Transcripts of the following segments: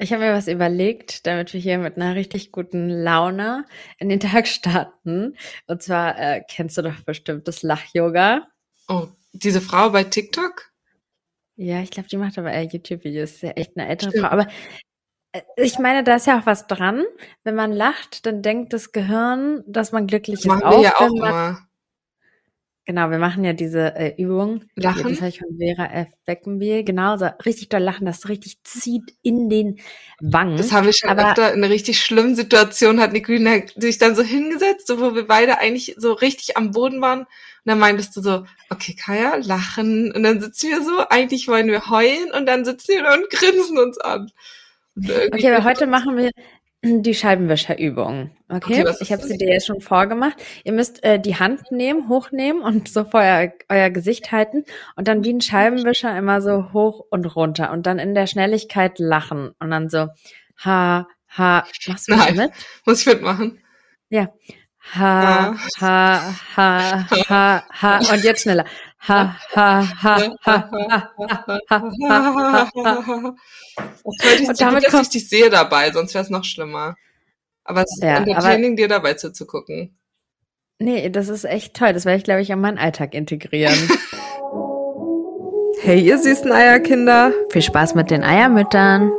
Ich habe mir was überlegt, damit wir hier mit einer richtig guten Laune in den Tag starten. Und zwar äh, kennst du doch bestimmt das Lach-Yoga. Oh, diese Frau bei TikTok? Ja, ich glaube, die macht aber eher YouTube-Videos. Ist ja echt eine ältere Stimmt. Frau. Aber äh, ich meine, da ist ja auch was dran. Wenn man lacht, dann denkt das Gehirn, dass man glücklich das ist. Machen wir ja auch immer. Genau, wir machen ja diese äh, Übung. Lachen. Das habe ich von Vera F. Beckenbiel. Genau, so richtig doll lachen, das richtig zieht in den Wangen. Das haben wir schon Aber, öfter in einer richtig schlimmen Situation, hat Nicole sich dann so hingesetzt, so, wo wir beide eigentlich so richtig am Boden waren. Und dann meintest du so, okay, Kaya, lachen. Und dann sitzen wir so, eigentlich wollen wir heulen und dann sitzen wir da und grinsen uns an. Okay, aber heute machen wir die Scheibenwischerübung. Okay, okay ich habe sie dir jetzt schon vorgemacht. Ihr müsst äh, die Hand nehmen, hochnehmen und so vor euer, euer Gesicht halten und dann wie ein Scheibenwischer immer so hoch und runter und dann in der Schnelligkeit lachen und dann so ha ha. Machst du Nein. mit? Muss ich mitmachen? Ja. Ha, ha, ha, ha, ha. Und jetzt schneller. Ha, ha, ha, ha, ha, ha, ha, ha. Ich und damit gut, dass ich dich sehe dabei, sonst wäre es noch schlimmer. Aber es ist ja, entertaining, dir dabei zuzugucken. Nee, das ist echt toll. Das werde ich, glaube ich, in meinen Alltag integrieren. hey, ihr süßen Eierkinder. Viel Spaß mit den Eiermüttern.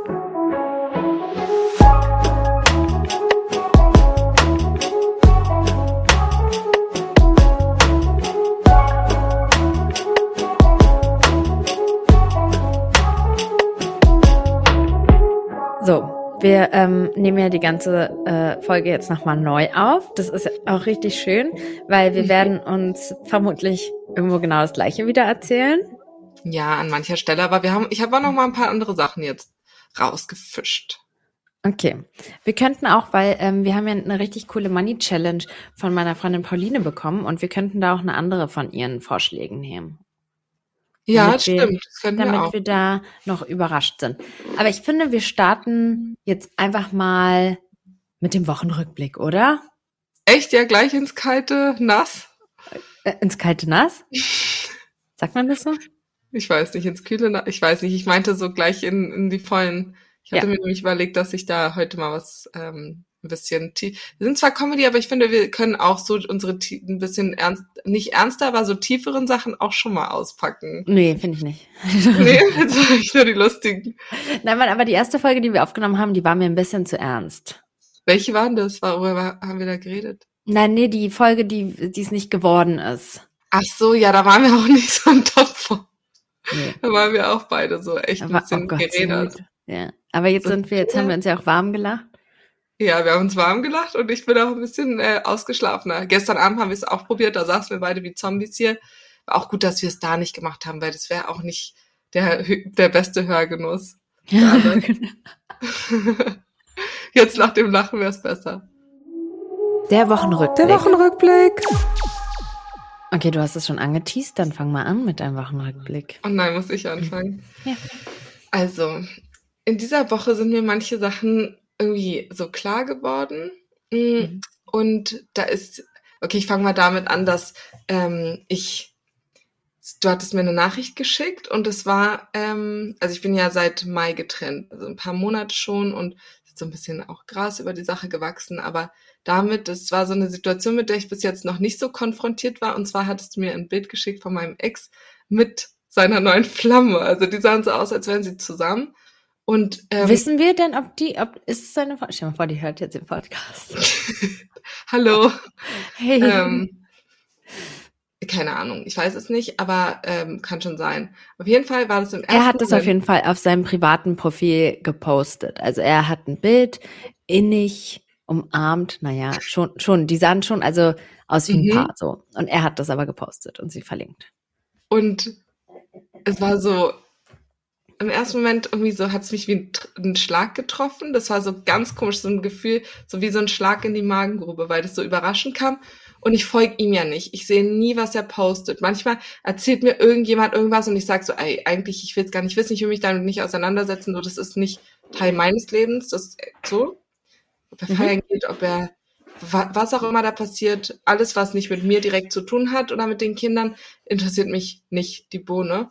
Wir ähm, nehmen ja die ganze äh, Folge jetzt nochmal neu auf. Das ist auch richtig schön, weil wir mhm. werden uns vermutlich irgendwo genau das Gleiche wieder erzählen. Ja, an mancher Stelle, aber wir haben, ich habe auch noch mal ein paar andere Sachen jetzt rausgefischt. Okay. Wir könnten auch, weil ähm, wir haben ja eine richtig coole Money Challenge von meiner Freundin Pauline bekommen und wir könnten da auch eine andere von ihren Vorschlägen nehmen. Ja, das wir, stimmt. Das damit wir, auch. wir da noch überrascht sind. Aber ich finde, wir starten jetzt einfach mal mit dem Wochenrückblick, oder? Echt? Ja, gleich ins kalte Nass? Äh, ins kalte Nass? Sagt man das so? Ich weiß nicht, ins kühle Nass. Ich weiß nicht, ich meinte so gleich in, in die vollen. Ich hatte ja. mir nämlich überlegt, dass ich da heute mal was ähm, ein bisschen tief. Wir sind zwar Comedy, aber ich finde, wir können auch so unsere ein bisschen ernst, nicht ernster, aber so tieferen Sachen auch schon mal auspacken. Nee, finde ich nicht. nee, jetzt war ich nur die lustigen. Nein, Mann, aber die erste Folge, die wir aufgenommen haben, die war mir ein bisschen zu ernst. Welche waren das? Worüber haben wir da geredet? Nein, nee, die Folge, die die es nicht geworden ist. Ach so, ja, da waren wir auch nicht so ein Top von. Nee. Da waren wir auch beide so echt ein bisschen oh Gott, geredet. Ja, aber jetzt sind wir, jetzt haben wir uns ja auch warm gelacht. Ja, wir haben uns warm gelacht und ich bin auch ein bisschen äh, ausgeschlafener. Gestern Abend haben wir es auch probiert, da saßen wir beide wie Zombies hier. War auch gut, dass wir es da nicht gemacht haben, weil das wäre auch nicht der, der beste Hörgenuss. Ja, genau. Jetzt nach dem Lachen wäre es besser. Der Wochenrückblick. Der Wochenrückblick. Okay, du hast es schon angeteased, dann fang mal an mit deinem Wochenrückblick. Oh nein, muss ich anfangen. Ja. Also, in dieser Woche sind mir manche Sachen irgendwie so klar geworden. Mm, mhm. Und da ist, okay, ich fange mal damit an, dass ähm, ich, du hattest mir eine Nachricht geschickt und es war, ähm, also ich bin ja seit Mai getrennt, also ein paar Monate schon und so ein bisschen auch Gras über die Sache gewachsen, aber damit, das war so eine Situation, mit der ich bis jetzt noch nicht so konfrontiert war. Und zwar hattest du mir ein Bild geschickt von meinem Ex mit seiner neuen Flamme. Also die sahen so aus, als wären sie zusammen. Und, ähm, Wissen wir denn, ob die, ob ist es seine Stell dir mal vor, die hört jetzt den Podcast. Hallo. Hey. Ähm, keine Ahnung, ich weiß es nicht, aber ähm, kann schon sein. Auf jeden Fall war das im ersten Er hat es auf jeden Fall auf seinem privaten Profil gepostet. Also er hat ein Bild innig umarmt, naja, schon, schon, die sahen schon also aus wie ein mhm. Paar so. Und er hat das aber gepostet und sie verlinkt. Und es war so, im ersten Moment irgendwie so hat es mich wie ein, Schlag getroffen. Das war so ganz komisch, so ein Gefühl, so wie so ein Schlag in die Magengrube, weil das so überraschend kam. Und ich folge ihm ja nicht. Ich sehe nie, was er postet. Manchmal erzählt mir irgendjemand irgendwas und ich sage so, ey, eigentlich, ich will es gar nicht wissen, ich will mich damit nicht auseinandersetzen. So, das ist nicht Teil meines Lebens. Das ist so. Ob er mhm. feiern geht, ob er was auch immer da passiert, alles, was nicht mit mir direkt zu tun hat oder mit den Kindern, interessiert mich nicht die Bohne.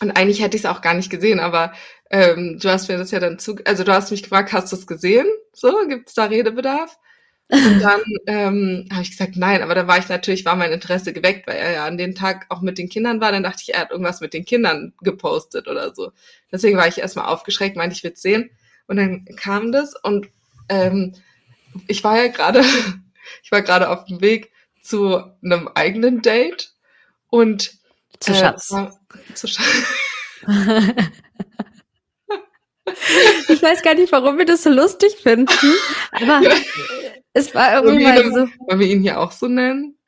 Und eigentlich hätte ich es auch gar nicht gesehen, aber ähm, du hast mir das ja dann zu, also du hast mich gefragt, hast du es gesehen? So, gibt es da Redebedarf? Und dann ähm, habe ich gesagt, nein, aber da war ich natürlich, war mein Interesse geweckt, weil er ja an dem Tag auch mit den Kindern war. Dann dachte ich, er hat irgendwas mit den Kindern gepostet oder so. Deswegen war ich erstmal aufgeschreckt, meinte, ich würde sehen. Und dann kam das und ähm, ich war ja gerade, ich war gerade auf dem Weg zu einem eigenen Date und zu äh, Schatz. War, zu Schatz. ich weiß gar nicht, warum wir das so lustig finden, aber es war irgendwie mal so. Wollen wir ihn hier auch so nennen?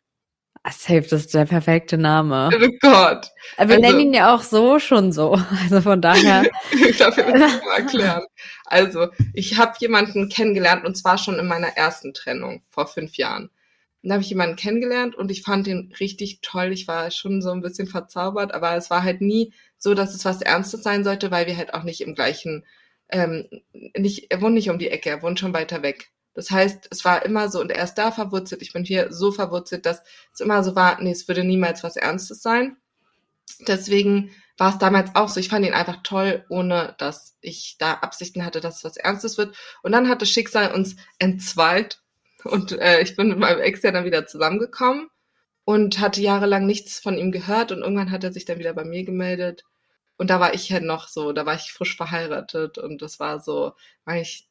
Ah, safe, das ist der perfekte Name. Oh Gott. Aber wir also, nennen ihn ja auch so schon so. Also von daher. ich darf ja das mal erklären. Also, ich habe jemanden kennengelernt und zwar schon in meiner ersten Trennung vor fünf Jahren. Dann habe ich jemanden kennengelernt und ich fand ihn richtig toll. Ich war schon so ein bisschen verzaubert, aber es war halt nie so, dass es was Ernstes sein sollte, weil wir halt auch nicht im gleichen, ähm, nicht, er wohnt nicht um die Ecke, er wohnt schon weiter weg. Das heißt, es war immer so, und er ist da verwurzelt, ich bin hier so verwurzelt, dass es immer so war, nee, es würde niemals was Ernstes sein. Deswegen war es damals auch so. Ich fand ihn einfach toll, ohne dass ich da Absichten hatte, dass es was Ernstes wird. Und dann hat das Schicksal uns entzweit und äh, ich bin mit meinem Ex ja dann wieder zusammengekommen und hatte jahrelang nichts von ihm gehört und irgendwann hat er sich dann wieder bei mir gemeldet. Und da war ich halt noch so, da war ich frisch verheiratet und das war so, weil ich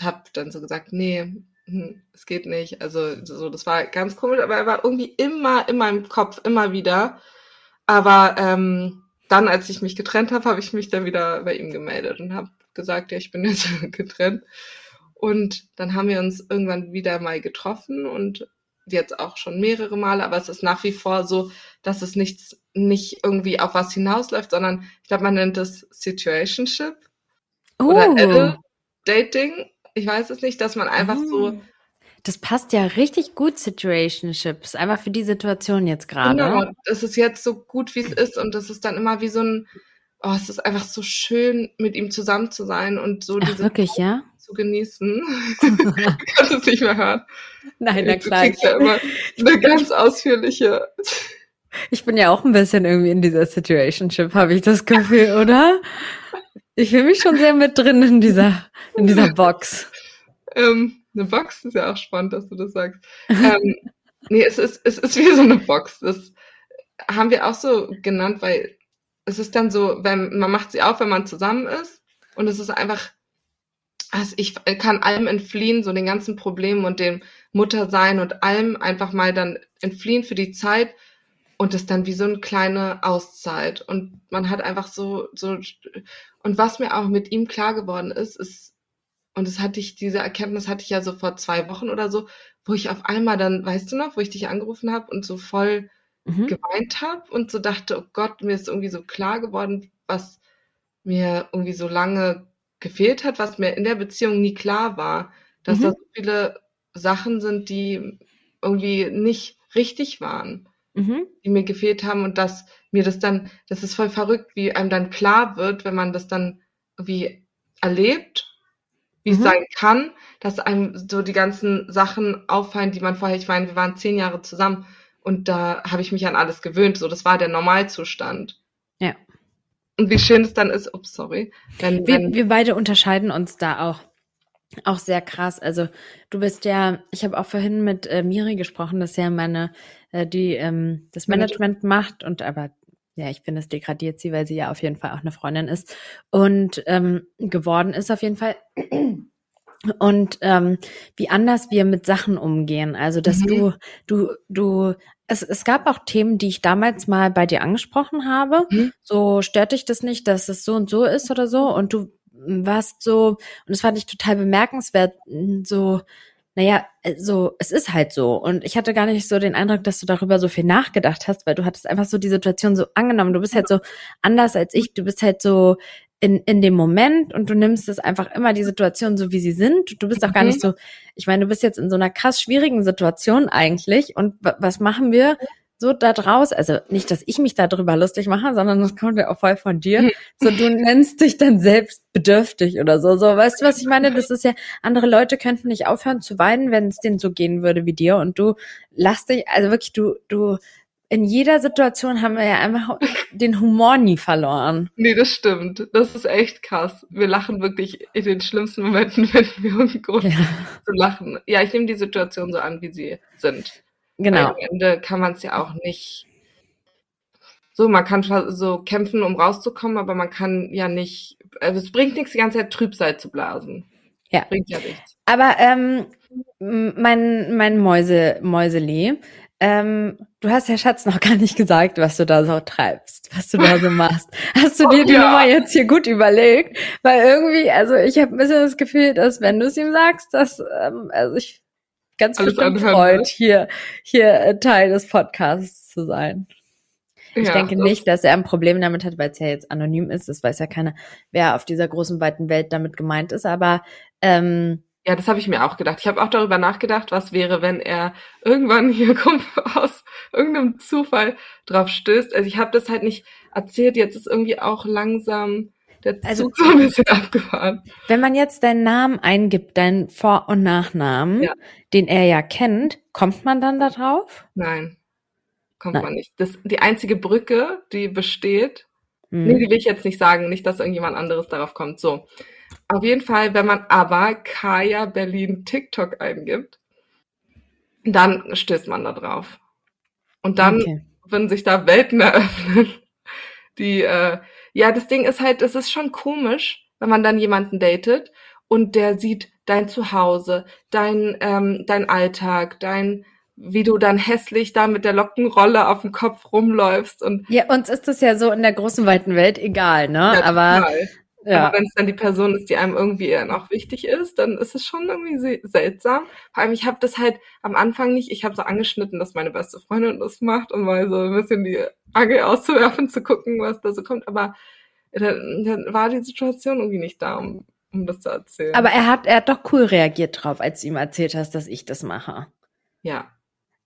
hab dann so gesagt, nee, hm, es geht nicht. Also so, das war ganz komisch, aber er war irgendwie immer in meinem Kopf, immer wieder. Aber ähm, dann, als ich mich getrennt habe, habe ich mich dann wieder bei ihm gemeldet und habe gesagt, ja, ich bin jetzt getrennt. Und dann haben wir uns irgendwann wieder mal getroffen und jetzt auch schon mehrere Male, aber es ist nach wie vor so, dass es nichts, nicht irgendwie auf was hinausläuft, sondern ich glaube, man nennt es Situationship oh. oder Dating. Ich weiß es nicht, dass man einfach oh. so. Das passt ja richtig gut, Situationships, einfach für die Situation jetzt gerade. Genau, es ist jetzt so gut, wie es ist und es ist dann immer wie so ein, oh, es ist einfach so schön, mit ihm zusammen zu sein und so Ach, wirklich, ja? Zu genießen. du kannst es nicht mehr hören. Nein, na klar. Du ja immer eine ganz ausführliche. Ich bin ja auch ein bisschen irgendwie in dieser Situationship, habe ich das Gefühl, oder? Ich fühle mich schon sehr mit drin in dieser, in dieser Box. ähm, eine Box ist ja auch spannend, dass du das sagst. ähm, nee, es ist, es ist wie so eine Box. Das haben wir auch so genannt, weil es ist dann so, wenn man macht sie auf, wenn man zusammen ist und es ist einfach also ich kann allem entfliehen, so den ganzen Problemen und dem Muttersein und allem einfach mal dann entfliehen für die Zeit und das dann wie so eine kleine Auszeit und man hat einfach so so und was mir auch mit ihm klar geworden ist, ist und das hatte ich diese Erkenntnis hatte ich ja so vor zwei Wochen oder so, wo ich auf einmal dann, weißt du noch, wo ich dich angerufen habe und so voll mhm. geweint habe und so dachte, oh Gott, mir ist irgendwie so klar geworden, was mir irgendwie so lange gefehlt hat, was mir in der Beziehung nie klar war, dass mhm. da so viele Sachen sind, die irgendwie nicht richtig waren, mhm. die mir gefehlt haben und dass mir das dann, das ist voll verrückt, wie einem dann klar wird, wenn man das dann irgendwie erlebt, wie mhm. es sein kann, dass einem so die ganzen Sachen auffallen, die man vorher, ich meine, wir waren zehn Jahre zusammen und da habe ich mich an alles gewöhnt, so das war der Normalzustand. Und wie schön es dann ist, ups, sorry. Wenn, wir, wenn wir beide unterscheiden uns da auch. Auch sehr krass. Also du bist ja, ich habe auch vorhin mit äh, Miri gesprochen, dass ja meine, äh, die ähm, das Management macht und aber ja, ich finde, es degradiert sie, weil sie ja auf jeden Fall auch eine Freundin ist und ähm, geworden ist auf jeden Fall. Und ähm, wie anders wir mit Sachen umgehen. Also, dass mhm. du, du, du es, es gab auch Themen, die ich damals mal bei dir angesprochen habe. Mhm. So stört dich das nicht, dass es so und so ist oder so. Und du warst so, und das fand ich total bemerkenswert, so, naja, so, es ist halt so. Und ich hatte gar nicht so den Eindruck, dass du darüber so viel nachgedacht hast, weil du hattest einfach so die Situation so angenommen. Du bist halt so anders als ich. Du bist halt so in, in dem Moment und du nimmst es einfach immer die Situation so, wie sie sind. Du bist auch gar nicht mhm. so, ich meine, du bist jetzt in so einer krass schwierigen Situation eigentlich und was machen wir? so da draus, also nicht, dass ich mich darüber lustig mache, sondern das kommt ja auch voll von dir. Mhm. So, du nennst dich dann selbst bedürftig oder so. So, weißt du, was ich meine? Das ist ja, andere Leute könnten nicht aufhören zu weinen, wenn es denen so gehen würde wie dir. Und du lass dich, also wirklich, du, du in jeder Situation haben wir ja einfach den Humor nie verloren. Nee, das stimmt. Das ist echt krass. Wir lachen wirklich in den schlimmsten Momenten, wenn wir einen Grund ja. zu lachen. Ja, ich nehme die Situation so an, wie sie sind. Genau. Weil am Ende kann man es ja auch nicht so, man kann so kämpfen, um rauszukommen, aber man kann ja nicht, also es bringt nichts, die ganze Zeit Trübsal zu blasen. Ja. Bringt ja nichts. Aber ähm, mein, mein Mäuse, Mäuseli, ähm, du hast ja Schatz noch gar nicht gesagt, was du da so treibst, was du da so machst. Hast du dir oh, die ja. Nummer jetzt hier gut überlegt? Weil irgendwie, also ich habe ein bisschen das Gefühl, dass wenn du es ihm sagst, dass ähm, also ich ganz Alles bestimmt freut, hier hier äh, Teil des Podcasts zu sein. Ich ja, denke nicht, dass er ein Problem damit hat, weil es ja jetzt anonym ist. Das weiß ja keiner, wer auf dieser großen, weiten Welt damit gemeint ist. Aber ähm, ja, das habe ich mir auch gedacht. Ich habe auch darüber nachgedacht, was wäre, wenn er irgendwann hier kommt aus irgendeinem Zufall drauf stößt. Also ich habe das halt nicht erzählt. Jetzt ist irgendwie auch langsam der Zug also, so ein bisschen abgefahren. Wenn man jetzt deinen Namen eingibt, deinen Vor- und Nachnamen, ja. den er ja kennt, kommt man dann da drauf? Nein kommt Nein. man nicht. Das, die einzige Brücke, die besteht, hm. nee, die will ich jetzt nicht sagen, nicht, dass irgendjemand anderes darauf kommt. So. Auf jeden Fall, wenn man aber Kaya Berlin TikTok eingibt, dann stößt man da drauf. Und dann okay. würden sich da Welten eröffnen. Die, äh, ja, das Ding ist halt, es ist schon komisch, wenn man dann jemanden datet und der sieht dein Zuhause, dein, ähm, dein Alltag, dein, wie du dann hässlich da mit der Lockenrolle auf dem Kopf rumläufst und ja uns ist das ja so in der großen weiten Welt egal ne ja, aber ja. Aber wenn es dann die Person ist, die einem irgendwie auch wichtig ist, dann ist es schon irgendwie seltsam. Vor allem, ich habe das halt am Anfang nicht, ich habe so angeschnitten, dass meine beste Freundin das macht, um mal so ein bisschen die Angel auszuwerfen, zu gucken, was da so kommt. Aber dann, dann war die Situation irgendwie nicht da, um, um das zu erzählen. Aber er hat, er hat doch cool reagiert drauf, als du ihm erzählt hast, dass ich das mache. Ja,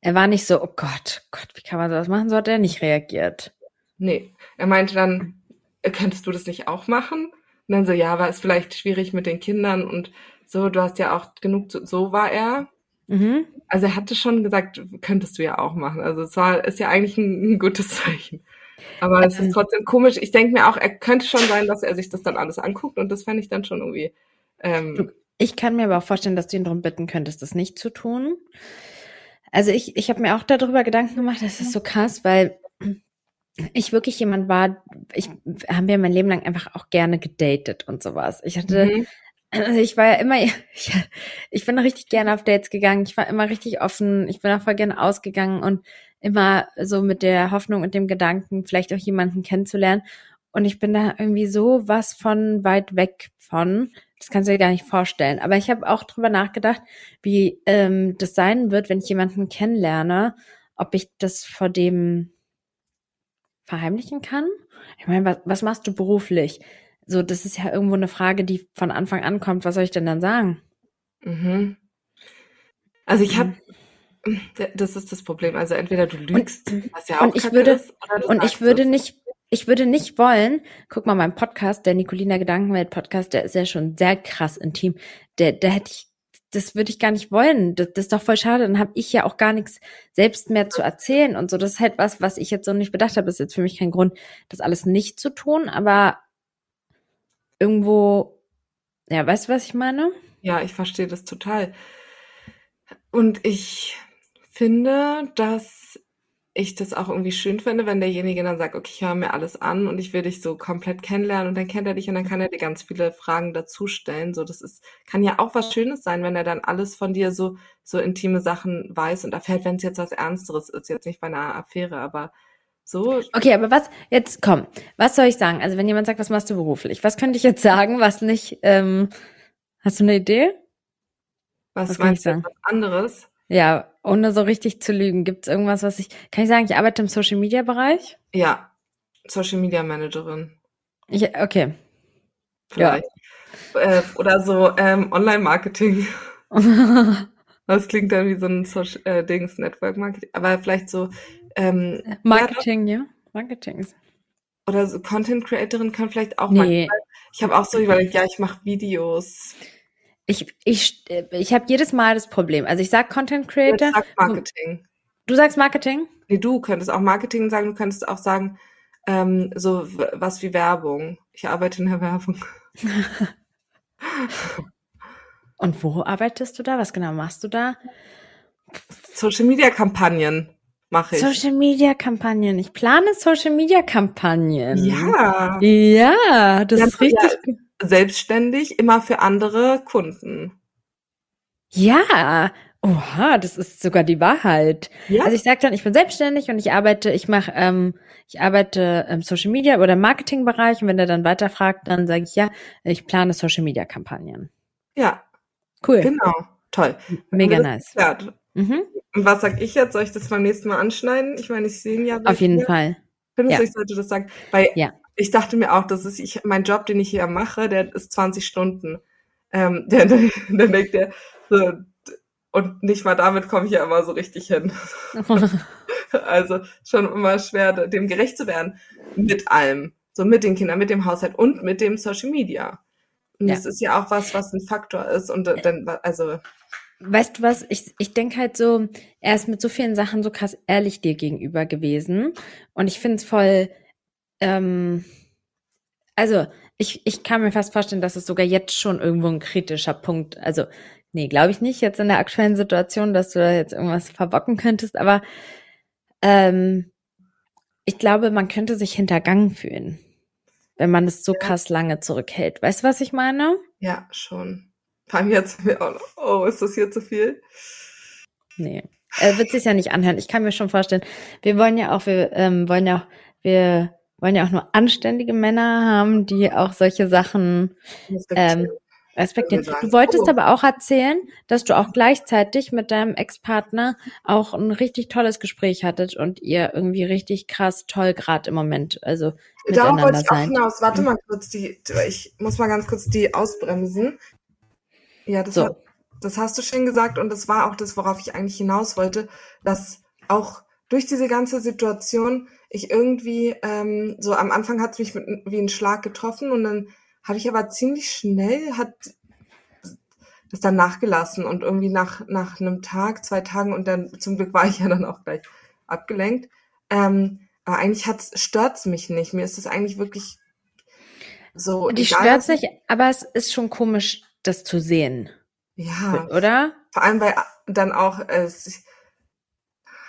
er war nicht so, oh Gott, Gott, wie kann man das machen? So hat er nicht reagiert. Nee, er meinte dann, äh, könntest du das nicht auch machen? Und dann so, ja, war es vielleicht schwierig mit den Kindern und so, du hast ja auch genug, zu, so war er. Mhm. Also er hatte schon gesagt, könntest du ja auch machen. Also es war, ist ja eigentlich ein, ein gutes Zeichen. Aber es ist ähm. trotzdem komisch. Ich denke mir auch, er könnte schon sein, dass er sich das dann alles anguckt und das fände ich dann schon irgendwie. Ähm, ich kann mir aber auch vorstellen, dass du ihn darum bitten könntest, das nicht zu tun. Also ich, ich habe mir auch darüber Gedanken gemacht, das ist so krass, weil ich wirklich jemand war, ich habe ja mein Leben lang einfach auch gerne gedatet und sowas. Ich hatte, mhm. also ich war ja immer, ich, ich bin richtig gerne auf Dates gegangen, ich war immer richtig offen, ich bin auch voll gerne ausgegangen und immer so mit der Hoffnung und dem Gedanken, vielleicht auch jemanden kennenzulernen. Und ich bin da irgendwie so was von weit weg von, das kannst du dir gar nicht vorstellen. Aber ich habe auch drüber nachgedacht, wie ähm, das sein wird, wenn ich jemanden kennenlerne, ob ich das vor dem verheimlichen kann. Ich meine, was, was machst du beruflich? So, das ist ja irgendwo eine Frage, die von Anfang an kommt. Was soll ich denn dann sagen? Mhm. Also ich habe, mhm. das ist das Problem. Also entweder du lügst, und, was ja auch und ich würde, ist, und ich würde nicht ich würde nicht wollen, guck mal, mein Podcast, der Nicolina Gedankenwelt Podcast, der ist ja schon sehr krass intim. Der, der hätte ich, das würde ich gar nicht wollen. Das, das ist doch voll schade. Dann habe ich ja auch gar nichts selbst mehr zu erzählen und so. Das ist halt was, was ich jetzt so nicht bedacht habe. Das ist jetzt für mich kein Grund, das alles nicht zu tun, aber irgendwo, ja, weißt du, was ich meine? Ja, ich verstehe das total. Und ich finde, dass ich das auch irgendwie schön finde, wenn derjenige dann sagt, okay, ich höre mir alles an und ich will dich so komplett kennenlernen und dann kennt er dich und dann kann er dir ganz viele Fragen dazu stellen. So, das ist, kann ja auch was Schönes sein, wenn er dann alles von dir so, so intime Sachen weiß und erfährt, wenn es jetzt was Ernsteres ist, jetzt nicht bei einer Affäre, aber so. Okay, aber was, jetzt komm, was soll ich sagen? Also wenn jemand sagt, was machst du beruflich? Was könnte ich jetzt sagen, was nicht, ähm, hast du eine Idee? Was, was meinst du, was anderes? Ja, ohne so richtig zu lügen. Gibt es irgendwas, was ich. Kann ich sagen, ich arbeite im Social Media Bereich? Ja, Social Media Managerin. Ich, okay. Vielleicht. Ja. Äh, oder so ähm, Online-Marketing. das klingt dann wie so ein Social, äh, Dings, Network Marketing. Aber vielleicht so. Ähm, Marketing, ja. Marketing. Oder so Content Creatorin kann vielleicht auch nee. manchmal. Ich habe auch so überlegt, ja, ich mache Videos. Ich, ich, ich habe jedes Mal das Problem. Also ich sag Content Creator. Ich sag Marketing. Du sagst Marketing? Nee, du könntest auch Marketing sagen, du könntest auch sagen, ähm, so was wie Werbung. Ich arbeite in der Werbung. Und wo arbeitest du da? Was genau machst du da? Social Media Kampagnen mache ich. Social Media Kampagnen. Ich plane Social Media Kampagnen. Ja. Ja, das ja, ist richtig. Ja, selbstständig, immer für andere Kunden. Ja, Oha, das ist sogar die Wahrheit. Ja. Also ich sage dann, ich bin selbstständig und ich arbeite, ich mache, ähm, ich arbeite im Social Media oder Marketingbereich und wenn der dann weiterfragt, dann sage ich ja, ich plane Social Media Kampagnen. Ja. Cool. Genau. Toll. Mega nice. Mhm. Und was sag ich jetzt? Soll ich das beim nächsten Mal anschneiden? Ich meine, ich sehe ihn ja. Auf jeden Fall. Findest ja. du, ich sollte das sagen? Weil ja. Ich dachte mir auch, dass ist ich, mein Job, den ich hier mache, der ist 20 Stunden. Ähm, der, der, der denkt der, so, und nicht mal damit komme ich ja immer so richtig hin. also schon immer schwer, dem gerecht zu werden. Mit allem. So mit den Kindern, mit dem Haushalt und mit dem Social Media. Und ja. das ist ja auch was, was ein Faktor ist. Und dann, also. Weißt du was? Ich, ich denke halt so, er ist mit so vielen Sachen so krass ehrlich dir gegenüber gewesen. Und ich finde es voll, ähm, also ich, ich kann mir fast vorstellen, dass es sogar jetzt schon irgendwo ein kritischer Punkt, also Nee, glaube ich nicht jetzt in der aktuellen Situation, dass du da jetzt irgendwas verbocken könntest, aber ähm, ich glaube, man könnte sich hintergangen fühlen, wenn man es so ja. krass lange zurückhält. Weißt du, was ich meine? Ja, schon. Vor allem jetzt, oh, ist das hier zu viel? Nee. Er wird sich ja nicht anhören. Ich kann mir schon vorstellen, wir wollen ja auch, wir ähm, wollen ja auch, wir wollen ja auch nur anständige Männer haben, die auch solche Sachen ähm, respektieren. Du wolltest oh. aber auch erzählen, dass du auch gleichzeitig mit deinem Ex-Partner auch ein richtig tolles Gespräch hattet und ihr irgendwie richtig krass toll gerade im Moment, also Darauf wollte ich auch hinaus. Warte mal kurz, die, ich muss mal ganz kurz die ausbremsen. Ja, das, so. hat, das hast du schön gesagt und das war auch das, worauf ich eigentlich hinaus wollte, dass auch durch diese ganze Situation ich irgendwie ähm, so am Anfang hat es mich mit, wie ein Schlag getroffen und dann habe ich aber ziemlich schnell, hat das dann nachgelassen und irgendwie nach, nach einem Tag, zwei Tagen und dann, zum Glück war ich ja dann auch gleich abgelenkt. Ähm, aber eigentlich hat's, stört's mich nicht. Mir ist das eigentlich wirklich so. Die stört sich, aber es ist schon komisch, das zu sehen. Ja. Oder? Vor allem, weil dann auch äh,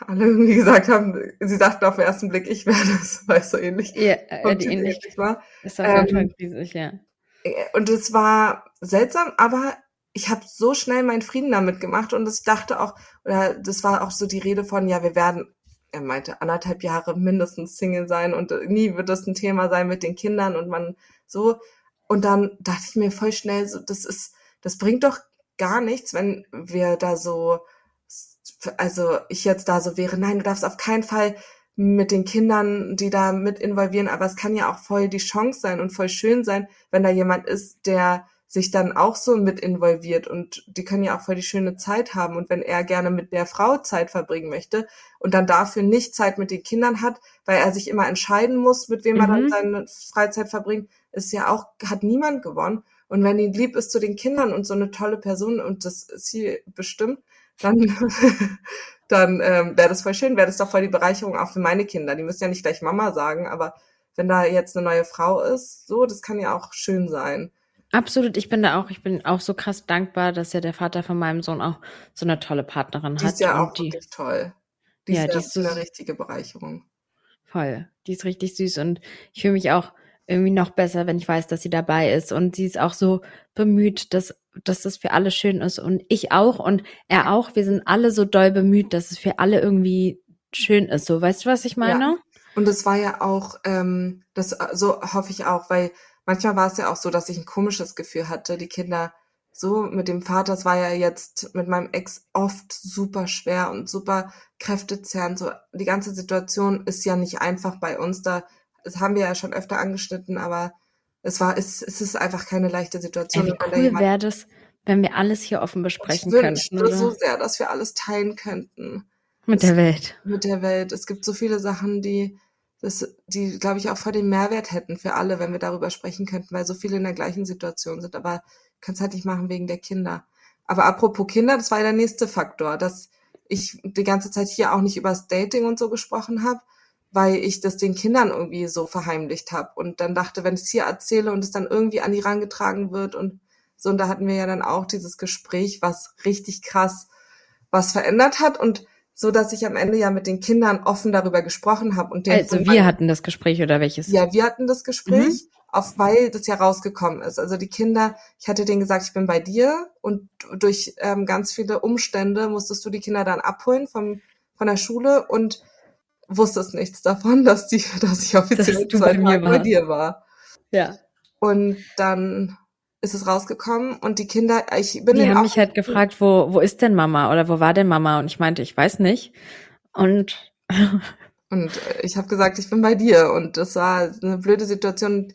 alle irgendwie gesagt haben, sie dachten auf den ersten Blick, ich wäre das, weil es so ähnlich, ja, äh, ähnlich war. Ist auf jeden ähm, riesig, ja. Äh, und es war seltsam, aber ich habe so schnell meinen Frieden damit gemacht und ich dachte auch, oder das war auch so die Rede von, ja, wir werden, er meinte, anderthalb Jahre mindestens Single sein und äh, nie wird das ein Thema sein mit den Kindern und man so. Und dann dachte ich mir voll schnell, so, das ist, das bringt doch gar nichts, wenn wir da so, also ich jetzt da so wäre, nein, du darfst auf keinen Fall mit den Kindern, die da mit involvieren, aber es kann ja auch voll die Chance sein und voll schön sein, wenn da jemand ist, der sich dann auch so mit involviert und die können ja auch voll die schöne Zeit haben und wenn er gerne mit der Frau Zeit verbringen möchte und dann dafür nicht Zeit mit den Kindern hat, weil er sich immer entscheiden muss, mit wem mhm. er dann mhm. seine Freizeit verbringt, ist ja auch, hat niemand gewonnen. Und wenn die lieb ist zu den Kindern und so eine tolle Person und das ist sie bestimmt, dann dann ähm, wäre das voll schön, wäre das doch voll die Bereicherung auch für meine Kinder. Die müssen ja nicht gleich Mama sagen, aber wenn da jetzt eine neue Frau ist, so, das kann ja auch schön sein. Absolut, ich bin da auch, ich bin auch so krass dankbar, dass ja der Vater von meinem Sohn auch so eine tolle Partnerin die hat. Die ist ja auch die, wirklich toll. Die ja, ist, ja die ist so, eine richtige Bereicherung. Voll, die ist richtig süß und ich fühle mich auch irgendwie noch besser, wenn ich weiß, dass sie dabei ist und sie ist auch so bemüht, dass dass das für alle schön ist und ich auch und er auch. Wir sind alle so doll bemüht, dass es für alle irgendwie schön ist. So, weißt du, was ich meine? Ja. Und es war ja auch, ähm, das so hoffe ich auch, weil manchmal war es ja auch so, dass ich ein komisches Gefühl hatte. Die Kinder so mit dem Vater, es war ja jetzt mit meinem Ex oft super schwer und super kräftezehrend. So die ganze Situation ist ja nicht einfach bei uns. Da das haben wir ja schon öfter angeschnitten, aber es war, es, es ist einfach keine leichte Situation. Ey, wie cool wäre das, wenn wir alles hier offen besprechen ich könnten. Ich so sehr, dass wir alles teilen könnten. Mit der Welt. Mit der Welt. Es gibt so viele Sachen, die, das, die, glaube ich, auch voll den Mehrwert hätten für alle, wenn wir darüber sprechen könnten, weil so viele in der gleichen Situation sind. Aber es halt nicht machen wegen der Kinder. Aber apropos Kinder, das war ja der nächste Faktor, dass ich die ganze Zeit hier auch nicht über das Dating und so gesprochen habe, weil ich das den Kindern irgendwie so verheimlicht habe und dann dachte, wenn ich es hier erzähle und es dann irgendwie an die rangetragen wird und so, und da hatten wir ja dann auch dieses Gespräch, was richtig krass was verändert hat und so, dass ich am Ende ja mit den Kindern offen darüber gesprochen habe und den also wir hatten das Gespräch oder welches? Ja, wir hatten das Gespräch. Mhm auf, weil das ja rausgekommen ist. Also die Kinder, ich hatte denen gesagt, ich bin bei dir und durch ähm, ganz viele Umstände musstest du die Kinder dann abholen vom, von der Schule und wusstest nichts davon, dass die, dass ich offiziell dass zwei Tage bei dir war. Ja. Und dann ist es rausgekommen und die Kinder, ich bin Die haben mich halt gefragt, wo, wo ist denn Mama oder wo war denn Mama? Und ich meinte, ich weiß nicht. Und und ich habe gesagt, ich bin bei dir. Und das war eine blöde Situation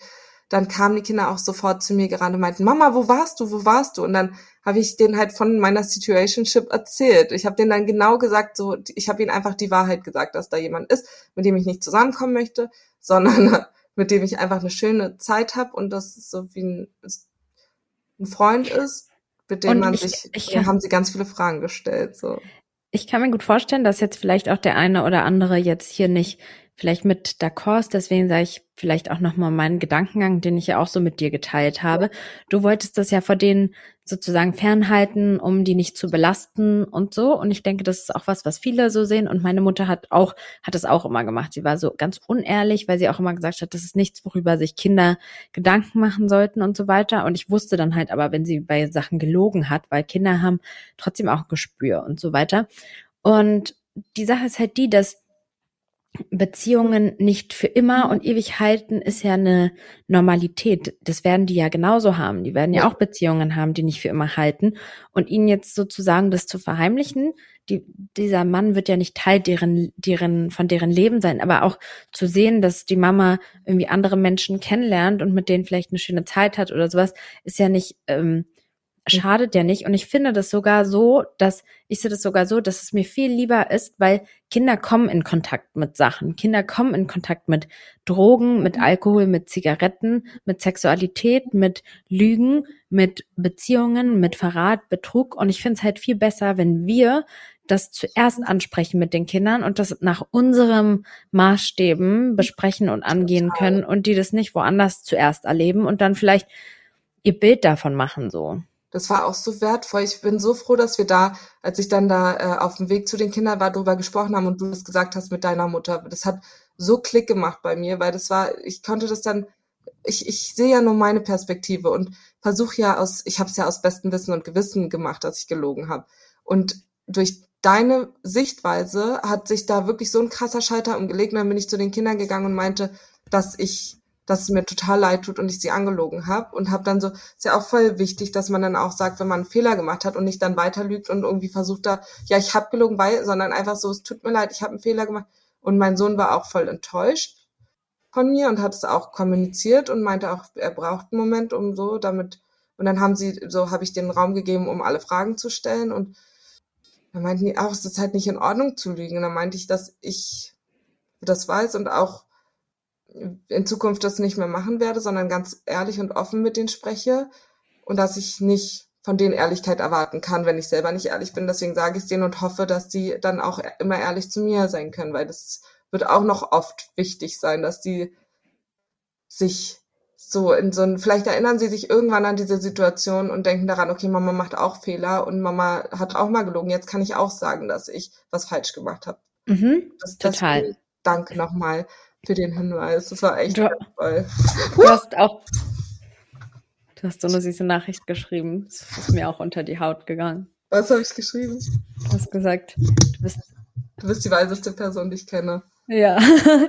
dann kamen die Kinder auch sofort zu mir gerannt und meinten, Mama, wo warst du, wo warst du? Und dann habe ich denen halt von meiner Situationship erzählt. Ich habe denen dann genau gesagt, so, ich habe ihnen einfach die Wahrheit gesagt, dass da jemand ist, mit dem ich nicht zusammenkommen möchte, sondern mit dem ich einfach eine schöne Zeit habe und das ist so wie ein, ein Freund ist, mit dem und man ich, sich, ich, haben sie ganz viele Fragen gestellt. So. Ich kann mir gut vorstellen, dass jetzt vielleicht auch der eine oder andere jetzt hier nicht vielleicht mit d'accord Deswegen sage ich vielleicht auch nochmal meinen Gedankengang, den ich ja auch so mit dir geteilt habe. Du wolltest das ja vor denen sozusagen fernhalten, um die nicht zu belasten und so. Und ich denke, das ist auch was, was viele so sehen. Und meine Mutter hat auch, hat es auch immer gemacht. Sie war so ganz unehrlich, weil sie auch immer gesagt hat, das ist nichts, worüber sich Kinder Gedanken machen sollten und so weiter. Und ich wusste dann halt aber, wenn sie bei Sachen gelogen hat, weil Kinder haben trotzdem auch Gespür und so weiter. Und die Sache ist halt die, dass Beziehungen nicht für immer und ewig halten, ist ja eine Normalität. Das werden die ja genauso haben. Die werden ja, auch Beziehungen haben, die nicht für immer halten. Und ihnen jetzt sozusagen das zu verheimlichen, die, dieser Mann wird ja nicht Teil deren, deren, von deren Leben sein, aber auch zu sehen, dass die Mama irgendwie andere Menschen kennenlernt und mit denen vielleicht eine schöne Zeit hat oder sowas, ist ja nicht, ähm, schadet ja nicht. Und ich finde das sogar so, dass ich sehe das sogar so, dass es mir viel lieber ist, weil Kinder kommen in Kontakt mit Sachen. Kinder kommen in Kontakt mit Drogen, mit Alkohol, mit Zigaretten, mit Sexualität, mit Lügen, mit Beziehungen, mit Verrat, Betrug. Und ich finde es halt viel besser, wenn wir das zuerst ansprechen mit den Kindern und das nach unserem Maßstäben besprechen und angehen können und die das nicht woanders zuerst erleben und dann vielleicht ihr Bild davon machen so das war auch so wertvoll. Ich bin so froh, dass wir da, als ich dann da äh, auf dem Weg zu den Kindern war, darüber gesprochen haben und du das gesagt hast mit deiner Mutter. Das hat so Klick gemacht bei mir, weil das war, ich konnte das dann, ich, ich sehe ja nur meine Perspektive und versuche ja aus, ich habe es ja aus bestem Wissen und Gewissen gemacht, dass ich gelogen habe. Und durch deine Sichtweise hat sich da wirklich so ein krasser Schalter umgelegt. Und dann bin ich zu den Kindern gegangen und meinte, dass ich dass es mir total leid tut und ich sie angelogen habe und habe dann so ist ja auch voll wichtig, dass man dann auch sagt, wenn man einen Fehler gemacht hat und nicht dann weiter lügt und irgendwie versucht da ja ich habe gelogen, weil sondern einfach so es tut mir leid, ich habe einen Fehler gemacht und mein Sohn war auch voll enttäuscht von mir und hat es auch kommuniziert und meinte auch er braucht einen Moment um so damit und dann haben sie so habe ich den Raum gegeben, um alle Fragen zu stellen und dann meinten die auch, es ist halt nicht in Ordnung zu lügen. Und dann meinte ich, dass ich das weiß und auch in Zukunft das nicht mehr machen werde, sondern ganz ehrlich und offen mit denen spreche und dass ich nicht von denen Ehrlichkeit erwarten kann, wenn ich selber nicht ehrlich bin. Deswegen sage ich es denen und hoffe, dass die dann auch immer ehrlich zu mir sein können, weil das wird auch noch oft wichtig sein, dass die sich so in so ein, vielleicht erinnern sie sich irgendwann an diese Situation und denken daran, okay, Mama macht auch Fehler und Mama hat auch mal gelogen. Jetzt kann ich auch sagen, dass ich was falsch gemacht habe. Mhm, das, total. danke nochmal für den Hinweis. Das war echt du, toll. Du hast auch du hast so eine süße Nachricht geschrieben. Das ist mir auch unter die Haut gegangen. Was habe ich geschrieben? Du hast gesagt, du bist, du bist die weiseste Person, die ich kenne. Ja.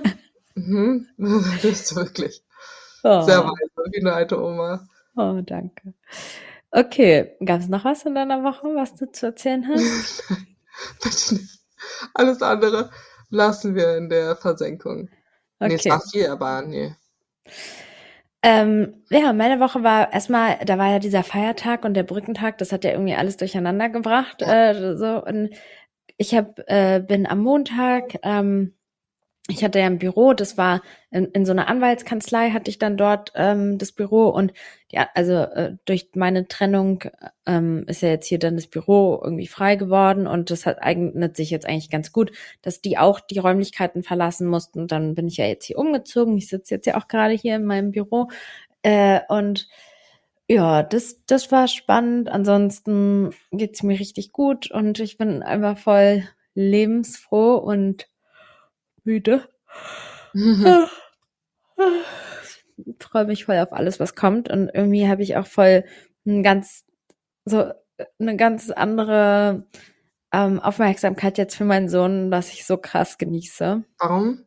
mhm. Das bist wirklich. Oh. Sehr weise, wie eine alte Oma. Oh, danke. Okay, gab es noch was in deiner Woche, was du zu erzählen hast? Nein, bitte nicht. Alles andere lassen wir in der Versenkung. Okay. Nee, es war viel, aber nee. Ähm, ja, meine Woche war erstmal, da war ja dieser Feiertag und der Brückentag, das hat ja irgendwie alles durcheinander gebracht. Ja. Äh, so und ich hab, äh, bin am Montag ähm, ich hatte ja ein Büro, das war in, in so einer Anwaltskanzlei hatte ich dann dort ähm, das Büro und ja, also äh, durch meine Trennung ähm, ist ja jetzt hier dann das Büro irgendwie frei geworden und das hat eignet sich jetzt eigentlich ganz gut, dass die auch die Räumlichkeiten verlassen mussten. Und dann bin ich ja jetzt hier umgezogen. Ich sitze jetzt ja auch gerade hier in meinem Büro äh, und ja, das, das war spannend. Ansonsten geht's mir richtig gut und ich bin einfach voll lebensfroh und müde. Mhm. Freue mich voll auf alles, was kommt. Und irgendwie habe ich auch voll ein ganz, so eine ganz andere ähm, Aufmerksamkeit jetzt für meinen Sohn, was ich so krass genieße. Warum?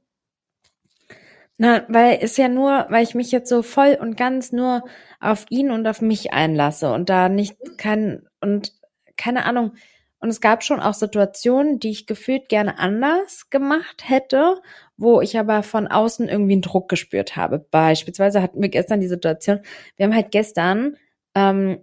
Na, weil es ja nur, weil ich mich jetzt so voll und ganz nur auf ihn und auf mich einlasse und da nicht kann und keine Ahnung, und es gab schon auch Situationen, die ich gefühlt gerne anders gemacht hätte, wo ich aber von außen irgendwie einen Druck gespürt habe. Beispielsweise hatten wir gestern die Situation, wir haben halt gestern, ähm,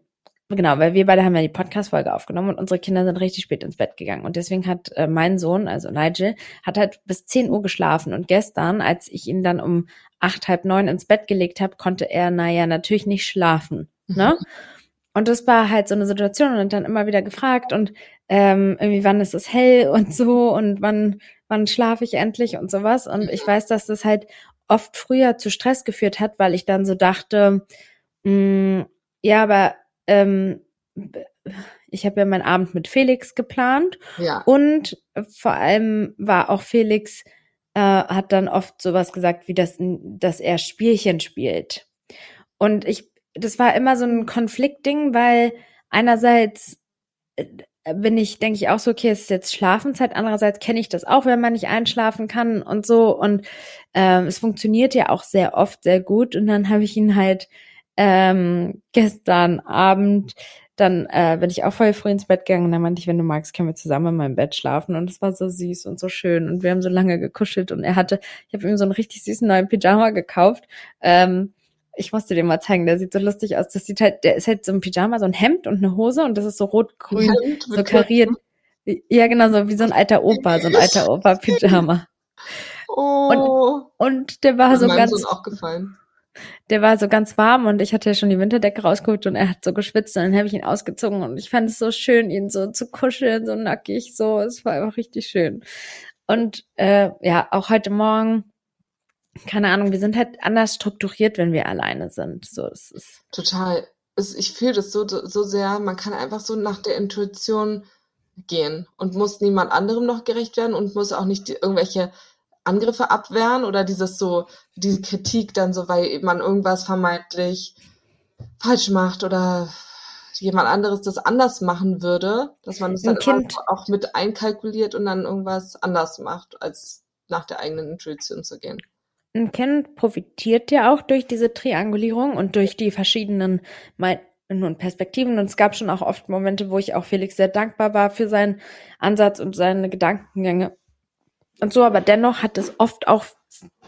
genau, weil wir beide haben ja die Podcast-Folge aufgenommen und unsere Kinder sind richtig spät ins Bett gegangen. Und deswegen hat äh, mein Sohn, also Nigel, hat halt bis 10 Uhr geschlafen. Und gestern, als ich ihn dann um acht, halb neun ins Bett gelegt habe, konnte er, naja, natürlich nicht schlafen. Ne? Mhm. Und das war halt so eine Situation und dann immer wieder gefragt und ähm, irgendwie wann ist es hell und so und wann wann schlafe ich endlich und sowas. Und ich weiß, dass das halt oft früher zu Stress geführt hat, weil ich dann so dachte, mh, mm, ja, aber ähm, ich habe ja meinen Abend mit Felix geplant ja. und vor allem war auch Felix äh, hat dann oft sowas gesagt wie das, dass er Spielchen spielt. Und ich das war immer so ein Konfliktding, weil einerseits äh, bin ich, denke ich auch so, okay, es ist jetzt Schlafenszeit. Andererseits kenne ich das auch, wenn man nicht einschlafen kann und so. Und ähm, es funktioniert ja auch sehr oft sehr gut. Und dann habe ich ihn halt ähm, gestern Abend, dann äh, bin ich auch voll früh ins Bett gegangen und dann meinte ich, wenn du magst, können wir zusammen in meinem Bett schlafen. Und es war so süß und so schön. Und wir haben so lange gekuschelt und er hatte, ich habe ihm so einen richtig süßen neuen Pyjama gekauft. Ähm, ich musste dir mal zeigen, der sieht so lustig aus. Das sieht halt, der ist halt so ein Pyjama, so ein Hemd und eine Hose und das ist so rot-grün, so kariert. Ja, genau, so wie so ein alter Opa, so ein alter Opa-Pyjama. Oh. Und, und der war so ganz. Sohn auch gefallen. Der war so ganz warm und ich hatte ja schon die Winterdecke rausgeholt und er hat so geschwitzt und dann habe ich ihn ausgezogen und ich fand es so schön, ihn so zu kuscheln, so nackig, so. Es war einfach richtig schön. Und äh, ja, auch heute Morgen keine Ahnung, wir sind halt anders strukturiert, wenn wir alleine sind. So, es ist total. Ich fühle das so, so sehr. Man kann einfach so nach der Intuition gehen und muss niemand anderem noch gerecht werden und muss auch nicht die, irgendwelche Angriffe abwehren oder dieses so, diese Kritik dann so, weil man irgendwas vermeintlich falsch macht oder jemand anderes das anders machen würde, dass man das dann auch mit einkalkuliert und dann irgendwas anders macht, als nach der eigenen Intuition zu gehen Kind profitiert ja auch durch diese Triangulierung und durch die verschiedenen Meinungen und Perspektiven. Und es gab schon auch oft Momente, wo ich auch Felix sehr dankbar war für seinen Ansatz und seine Gedankengänge und so. Aber dennoch hat es oft auch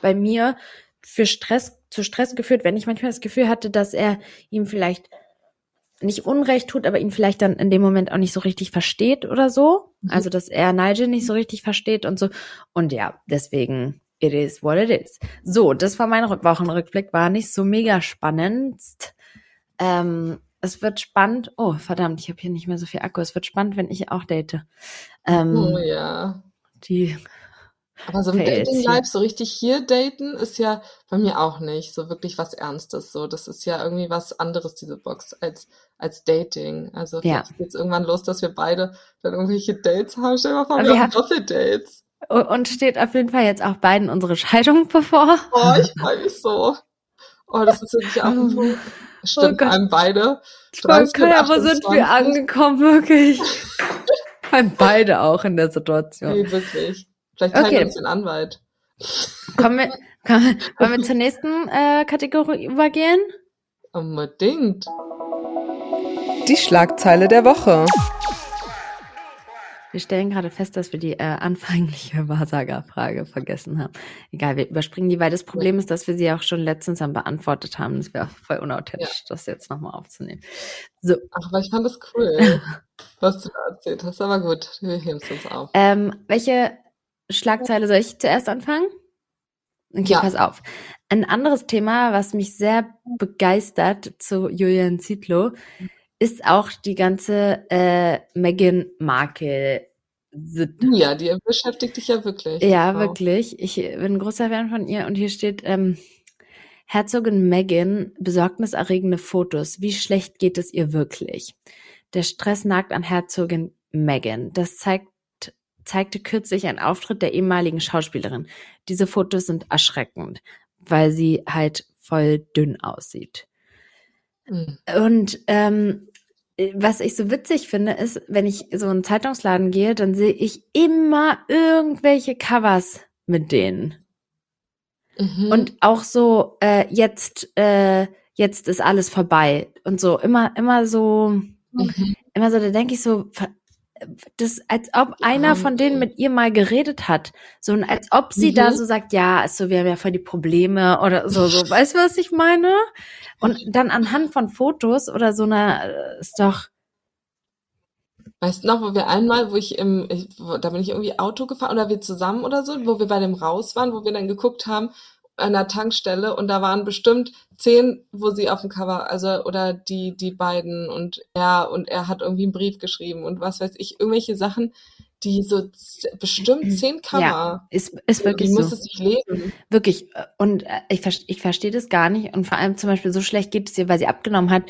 bei mir für Stress, zu Stress geführt, wenn ich manchmal das Gefühl hatte, dass er ihm vielleicht nicht Unrecht tut, aber ihn vielleicht dann in dem Moment auch nicht so richtig versteht oder so. Mhm. Also, dass er Nigel nicht so richtig versteht und so. Und ja, deswegen It is what it is. So, das war mein Wochenrückblick. War nicht so mega spannend. Ähm, es wird spannend. Oh, verdammt, ich habe hier nicht mehr so viel Akku. Es wird spannend, wenn ich auch date. Ähm, oh ja. Die. Aber so im Dating Live so richtig hier daten ist ja bei mir auch nicht so wirklich was Ernstes. So, das ist ja irgendwie was anderes diese Box als als Dating. Also ja. geht's irgendwann los, dass wir beide dann irgendwelche Dates haben. Stell dir mal vor, wir, wir haben Doppeldates. Und steht auf jeden Fall jetzt auch beiden unsere Scheidung bevor. Oh, ich freue mich so. Oh, das ist wirklich auch ein Punkt. Stimmt, oh einem beide. Okay, aber sind wir angekommen, wirklich? Beim beide auch in der Situation. Nee, wirklich. Vielleicht teilen okay. wir uns den Anwalt. Kommen wir, kommen, wollen wir zur nächsten äh, Kategorie übergehen? Unbedingt. Die Schlagzeile der Woche. Wir stellen gerade fest, dass wir die äh, anfängliche Wahrsagerfrage vergessen haben. Egal, wir überspringen die, weil das Problem ist, dass wir sie auch schon letztens dann beantwortet haben. Das wäre voll unauthentisch, ja. das jetzt nochmal aufzunehmen. So. Ach, aber ich fand das cool, was du da erzählt hast. Aber gut, wir heben es uns auf. Ähm, welche Schlagzeile soll ich zuerst anfangen? Okay, ja. pass auf. Ein anderes Thema, was mich sehr begeistert zu Julian Zietlow, ist auch die ganze äh, Meghan Markle. Ja, die beschäftigt dich ja wirklich. Ja, wow. wirklich. Ich bin ein großer Fan von ihr und hier steht, ähm, Herzogin Meghan besorgniserregende Fotos. Wie schlecht geht es ihr wirklich? Der Stress nagt an Herzogin Meghan. Das zeigt, zeigte kürzlich ein Auftritt der ehemaligen Schauspielerin. Diese Fotos sind erschreckend, weil sie halt voll dünn aussieht. Mhm. Und ähm, was ich so witzig finde, ist, wenn ich so in einen Zeitungsladen gehe, dann sehe ich immer irgendwelche Covers mit denen. Mhm. Und auch so, äh, jetzt, äh, jetzt ist alles vorbei. Und so, immer, immer so, mhm. immer so, da denke ich so, das, als ob einer von denen mit ihr mal geredet hat. So, und als ob sie mhm. da so sagt, ja, also wir haben ja voll die Probleme oder so, so. Weißt du, was ich meine? Und dann anhand von Fotos oder so einer, äh, ist doch, Weißt du noch, wo wir einmal, wo ich im, ich, wo, da bin ich irgendwie Auto gefahren oder wir zusammen oder so, wo wir bei dem raus waren, wo wir dann geguckt haben an der Tankstelle und da waren bestimmt zehn, wo sie auf dem Cover, also oder die die beiden und er und er hat irgendwie einen Brief geschrieben und was weiß ich, irgendwelche Sachen, die so bestimmt zehn Cover. Ja, ist, ist wirklich so. muss es sich leben? Wirklich. Und äh, ich, ich verstehe das gar nicht. Und vor allem zum Beispiel so schlecht geht es ihr, weil sie abgenommen hat.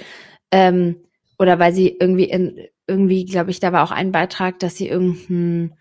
Ähm, oder weil sie irgendwie in, irgendwie, glaube ich, da war auch ein Beitrag, dass sie irgendein,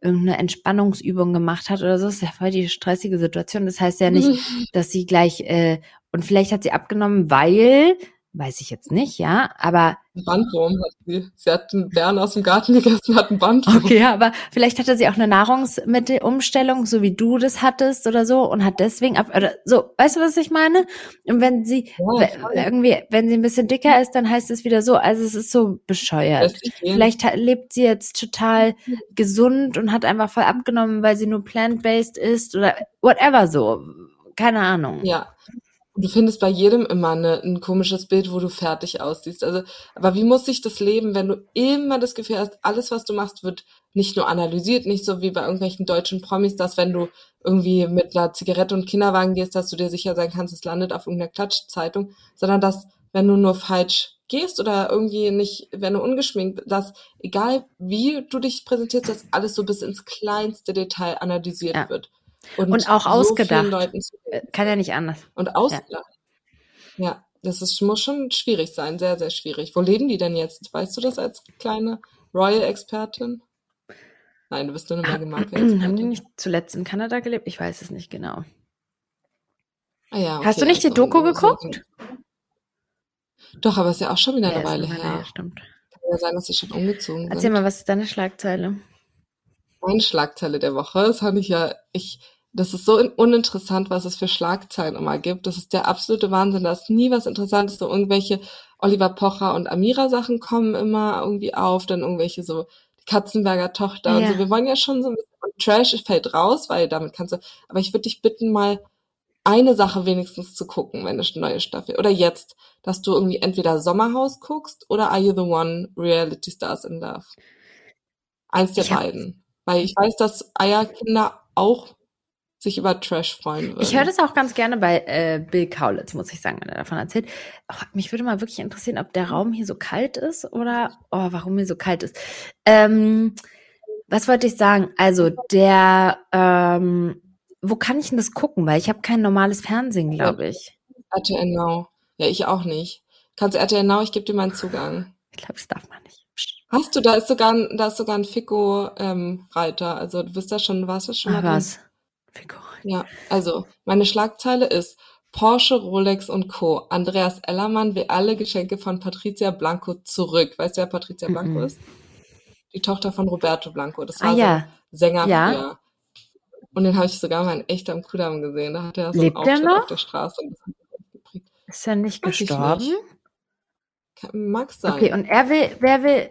irgendeine Entspannungsübung gemacht hat oder so. Das ist ja voll die stressige Situation. Das heißt ja nicht, dass sie gleich, äh, und vielleicht hat sie abgenommen, weil Weiß ich jetzt nicht, ja, aber. Ein Bandwurm hat sie. Sie hat einen Bären aus dem Garten gegessen, hat einen Bandwurm. Okay, aber vielleicht hatte sie auch eine Nahrungsmittelumstellung, so wie du das hattest oder so, und hat deswegen ab, oder so, weißt du, was ich meine? Und wenn sie, ja, irgendwie, wenn sie ein bisschen dicker ist, dann heißt es wieder so, also es ist so bescheuert. Vielleicht lebt sie jetzt total gesund und hat einfach voll abgenommen, weil sie nur plant-based ist oder whatever so. Keine Ahnung. Ja, du findest bei jedem immer eine, ein komisches Bild, wo du fertig aussiehst. Also, aber wie muss sich das leben, wenn du immer das Gefühl hast, alles, was du machst, wird nicht nur analysiert, nicht so wie bei irgendwelchen deutschen Promis, dass wenn du irgendwie mit einer Zigarette und Kinderwagen gehst, dass du dir sicher sein kannst, es landet auf irgendeiner Klatschzeitung, sondern dass, wenn du nur falsch gehst oder irgendwie nicht, wenn du ungeschminkt, dass egal wie du dich präsentierst, dass alles so bis ins kleinste Detail analysiert ja. wird. Und, und auch so ausgedacht. Äh, kann ja nicht anders. Und ausgedacht. Ja, ja das ist, muss schon schwierig sein, sehr, sehr schwierig. Wo leben die denn jetzt? Weißt du das als kleine Royal-Expertin? Nein, du bist nur eine Marke-Expertin. Haben die nicht zuletzt in Kanada gelebt? Ich weiß es nicht genau. Ah ja, okay, Hast du nicht also, die Doku geguckt? Doch, aber es ist ja auch schon wieder eine ja, Weile her. Ja, stimmt. Kann ja sein, dass sie schon umgezogen Erzähl sind. mal, was ist deine Schlagzeile? Meine Schlagzeile der Woche, das fand ich ja, ich, das ist so uninteressant, was es für Schlagzeilen immer gibt. Das ist der absolute Wahnsinn. Da ist nie was Interessantes. So irgendwelche Oliver Pocher und Amira Sachen kommen immer irgendwie auf, dann irgendwelche so die Katzenberger Tochter ja. und so. Wir wollen ja schon so ein bisschen Trash fällt raus, weil damit kannst du, aber ich würde dich bitten, mal eine Sache wenigstens zu gucken, wenn eine neue Staffel, oder jetzt, dass du irgendwie entweder Sommerhaus guckst oder Are You the One Reality Stars in Love. Eins der ich beiden. Weil ich weiß, dass Eierkinder auch sich über Trash freuen würden. Ich höre das auch ganz gerne bei äh, Bill Kaulitz, muss ich sagen, wenn er davon erzählt. Oh, mich würde mal wirklich interessieren, ob der Raum hier so kalt ist oder oh, warum hier so kalt ist. Ähm, was wollte ich sagen? Also der, ähm, wo kann ich denn das gucken? Weil ich habe kein normales Fernsehen, glaube ich. RTL Now. Ja, ich auch nicht. Kannst du RTL Now? Ich gebe dir meinen Zugang. Ich glaube, das darf man. Hast du, da ist sogar ein, da ist sogar ein Fico-Reiter. Ähm, also du bist da schon, warst du schon ah, mal. Was? Fico. Ja, also meine Schlagzeile ist Porsche, Rolex und Co. Andreas Ellermann will alle Geschenke von Patricia Blanco zurück. Weißt du, wer Patricia mm -mm. Blanco ist? Die Tochter von Roberto Blanco. Das war ah, ja. so Sänger ja. Früher. Und den habe ich sogar mal in echt am Kudamm gesehen. Da hat er so Lebt einen Auftritt auf der Straße. Ist er nicht Weiß gestorben? Nicht. Mag sein. Okay, und er will, wer will,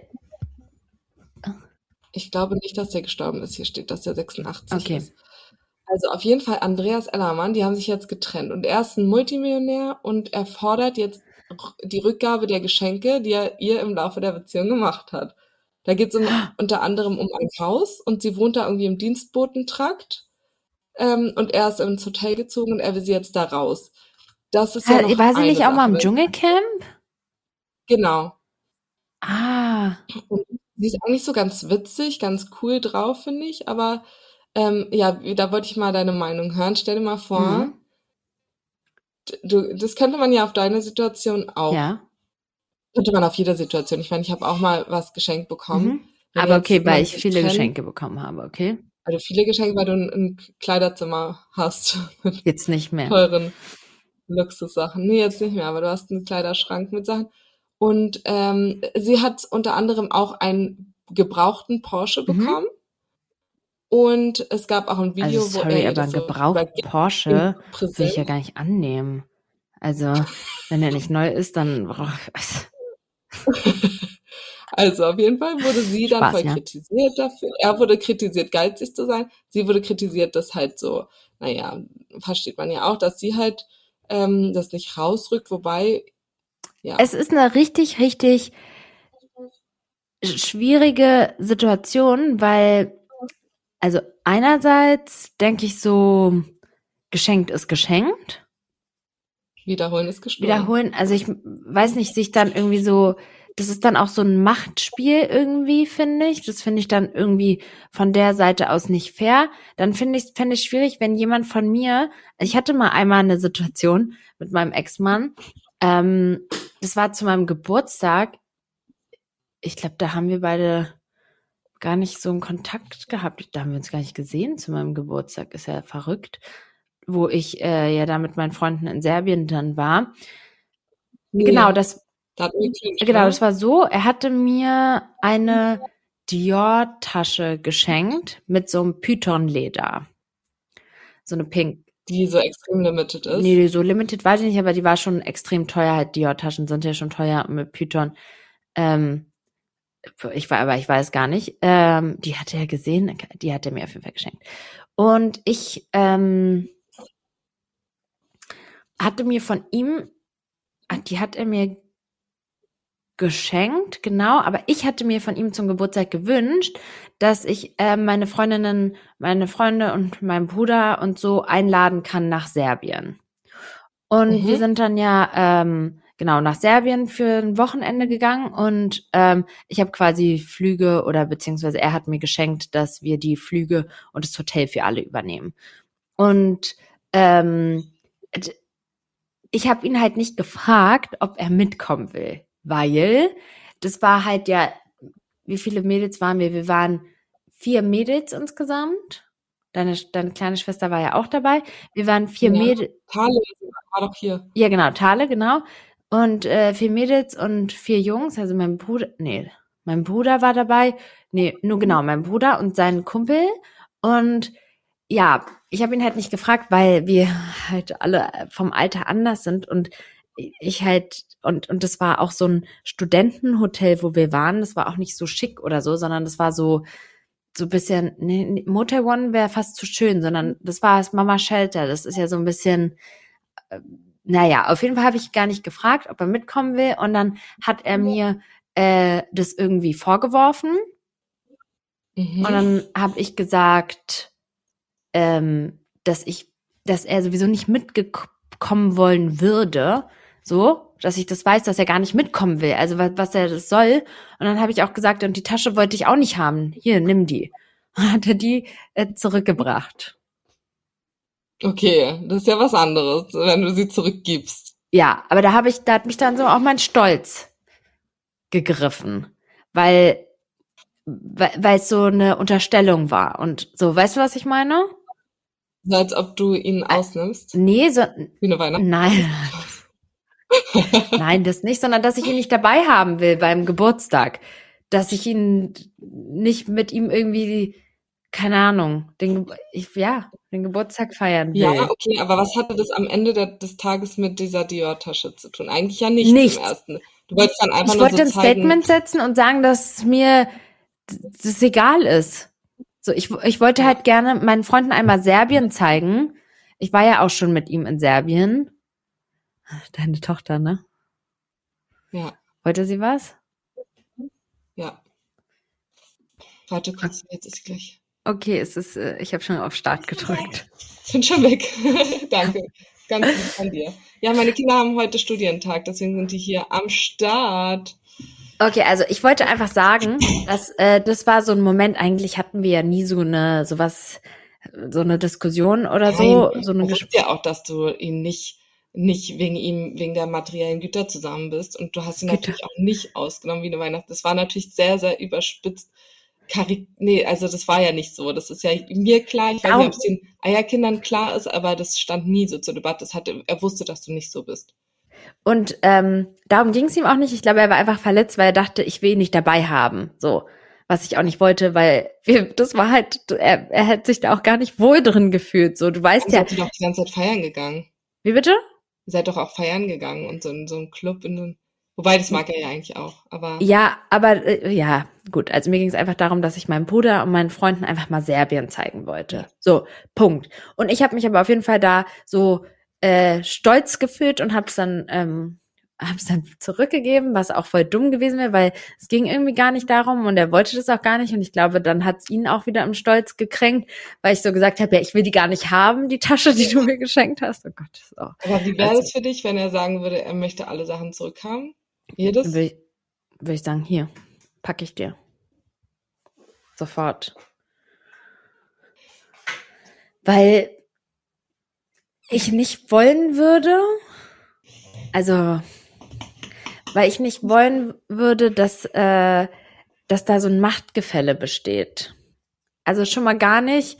ich glaube nicht, dass der gestorben ist. Hier steht, dass der 86 okay. ist. Also auf jeden Fall Andreas Ellermann, die haben sich jetzt getrennt und er ist ein Multimillionär und er fordert jetzt die Rückgabe der Geschenke, die er ihr im Laufe der Beziehung gemacht hat. Da geht es um, unter anderem um ein Haus und sie wohnt da irgendwie im Dienstbotentrakt ähm, und er ist ins Hotel gezogen und er will sie jetzt da raus. Das ist ja noch War sie nicht auch mal im Sache. Dschungelcamp? Genau. Ah. Und sie ist eigentlich so ganz witzig, ganz cool drauf, finde ich. Aber ähm, ja, da wollte ich mal deine Meinung hören. Stell dir mal vor, Mhm. du, das könnte man ja auf deine Situation auch. Ja. Könnte man auf jede Situation. Ich meine, ich habe auch mal was geschenkt bekommen. Mhm. Aber okay, weil ich viele trennt, Geschenke bekommen habe, okay? Weil du viele Geschenke, weil du ein, ein Kleiderzimmer hast mit Jetzt nicht mehr. teuren Luxussachen. Nee, jetzt nicht mehr, aber du hast einen Kleiderschrank mit Sachen. Und ähm, sie hat unter anderem auch einen gebrauchten Porsche Mhm. bekommen. Und es gab auch ein Video, Also wo sorry, er ihr aber einen so gebrauchten Porsche will ich ja gar nicht annehmen. Also, wenn er nicht neu ist, dann brauch Also auf jeden Fall wurde sie dann Spaß, voll ja. kritisiert dafür. Er wurde kritisiert, geizig zu sein. Sie wurde kritisiert, dass halt so, naja, versteht man ja auch, dass sie halt ähm, das nicht rausrückt, wobei, ja. Es ist eine richtig, richtig schwierige Situation, weil, also einerseits denke ich so, geschenkt ist geschenkt. Wiederholen ist gestohlen. Wiederholen, also ich weiß nicht, sich dann irgendwie so, das ist dann auch so ein Machtspiel irgendwie, finde ich. Das finde ich dann irgendwie von der Seite aus nicht fair. Dann finde ich, fände ich schwierig, wenn jemand von mir, ich hatte mal einmal eine Situation mit meinem Ex-Mann, ähm, das war zu meinem Geburtstag. Ich glaube, da haben wir beide gar nicht so einen Kontakt gehabt. Da haben wir uns gar nicht gesehen zu meinem Geburtstag. Ist ja verrückt. Wo ich äh, ja da mit meinen Freunden in Serbien dann war. Nee, Genau, das, da hat mir geklingelt, genau, das war so. Er hatte mir eine Dior-Tasche geschenkt mit so einem Python-Leder. So eine Pink. Die so extrem limited ist. Nee, so limited weiß ich nicht, aber die war schon extrem teuer. Halt Dior-Taschen sind ja schon teuer mit Python. Ähm, ich war, aber ich weiß gar nicht. Ähm, die hat er gesehen, die hat er mir auf jeden Fall geschenkt. Und ich ähm, hatte mir von ihm, ah, die hat er mir geschenkt, genau, aber ich hatte mir von ihm zum Geburtstag gewünscht, dass ich äh, meine Freundinnen, meine Freunde und meinen Bruder und so einladen kann nach Serbien. Und Mhm. wir sind dann ja ähm, genau nach Serbien für ein Wochenende gegangen und ähm, ich habe quasi Flüge oder beziehungsweise er hat mir geschenkt, dass wir die Flüge und das Hotel für alle übernehmen. Und ähm, ich habe ihn halt nicht gefragt, ob er mitkommen will, weil das war halt ja, wie viele Mädels waren wir? Wir waren vier Mädels insgesamt. Deine, deine kleine Schwester war ja auch dabei. Wir waren vier Ja. Mädels. Tale war doch hier. Ja, genau, Thale, genau. Und äh, vier Mädels und vier Jungs, also mein Bruder, nee, mein Bruder war dabei. Nee, nur genau, mein Bruder und sein Kumpel. Und ja, ich habe ihn halt nicht gefragt, weil wir halt alle vom Alter anders sind und ich halt, und, und das war auch so ein Studentenhotel, wo wir waren. Das war auch nicht so schick oder so, sondern das war so, so ein bisschen, nee, nee, Motel One wäre fast zu schön, sondern das war das Mama Shelter. Das ist ja so ein bisschen, äh, naja, auf jeden Fall habe ich gar nicht gefragt, ob er mitkommen will. Und dann hat er mir äh, das irgendwie vorgeworfen. Mhm. Und dann habe ich gesagt, ähm, dass ich, dass er sowieso nicht mitgekommen wollen würde. So, dass ich das weiß, dass er gar nicht mitkommen will. Also was, was er das soll. Und dann habe ich auch gesagt, und die Tasche wollte ich auch nicht haben. Hier, nimm die. Hat er die äh, zurückgebracht. Okay, das ist ja was anderes, wenn du sie zurückgibst. Ja, aber da habe ich, da hat mich dann so auch mein Stolz gegriffen, weil weil weil es so eine Unterstellung war und so, weißt du, was ich meine? So als ob du ihn ausnimmst. Nee, so Wie eine Weihnacht. nein. Nein, das nicht, sondern dass ich ihn nicht dabei haben will beim Geburtstag, dass ich ihn nicht mit ihm irgendwie keine Ahnung, den ich, ja, den Geburtstag feiern will. Ja, okay, aber was hatte das am Ende der, des Tages mit dieser Dior-Tasche zu tun? Eigentlich ja nichts, Nichts. ersten. Du wolltest dann einfach ich nur wollte so ein zeigen, Statement setzen und sagen, dass mir das egal ist. So, ich, ich wollte halt gerne meinen Freunden einmal Serbien zeigen. Ich war ja auch schon mit ihm in Serbien. Deine Tochter, ne? ja, Wollte sie was? ja. Warte kurz, jetzt ist gleich. Okay, es ist, äh, ich habe schon auf Start gedrückt. Bin schon weg. Danke. Ganz lieb von dir. Ja, meine Kinder haben heute Studientag, deswegen sind die hier am Start. Okay, also ich wollte einfach sagen, dass äh, das war so ein Moment, eigentlich hatten wir ja nie so eine sowas, so eine Diskussion oder so. Nein, so eine du ja auch, dass du ihn nicht nicht wegen ihm, wegen der materiellen Güter zusammen bist. Und du hast ihn Güter. natürlich auch nicht ausgenommen wie eine Weihnacht. Das war natürlich sehr, sehr überspitzt. Karik nee, also das war ja nicht so. Das ist ja mir klar. Ich weiß nicht, ob es den Eierkindern klar ist, aber das stand nie so zur Debatte. Das hatte, er wusste, dass du nicht so bist. Und ähm, darum ging es ihm auch nicht. Ich glaube, er war einfach verletzt, weil er dachte, ich will ihn nicht dabei haben. So, was ich auch nicht wollte, weil wir, das war halt, er, er hat sich da auch gar nicht wohl drin gefühlt. So, du weißt ja. Seid ihr doch die ganze Zeit feiern gegangen. Wie bitte? Seid doch auch feiern gegangen und so in so einem Club in einem Wobei, das mag er ja eigentlich auch. Aber ja, aber äh, ja, gut. Also mir ging es einfach darum, dass ich meinem Bruder und meinen Freunden einfach mal Serbien zeigen wollte. So, Punkt. Und ich habe mich aber auf jeden Fall da so äh, stolz gefühlt und habe es dann ähm, hab's dann zurückgegeben, was auch voll dumm gewesen wäre, weil es ging irgendwie gar nicht darum und er wollte das auch gar nicht und ich glaube, dann hat's ihn auch wieder im Stolz gekränkt, weil ich so gesagt habe, ja, ich will die gar nicht haben, die Tasche, die du mir geschenkt hast. Oh Gott, das auch. Aber wie wäre also, es für dich, wenn er sagen würde, er möchte alle Sachen zurückhaben? Jedes? Würde ich, würd ich sagen, hier, packe ich dir. Sofort. Weil ich nicht wollen würde, also, weil ich nicht wollen würde, dass, äh, dass da so ein Machtgefälle besteht. Also schon mal gar nicht,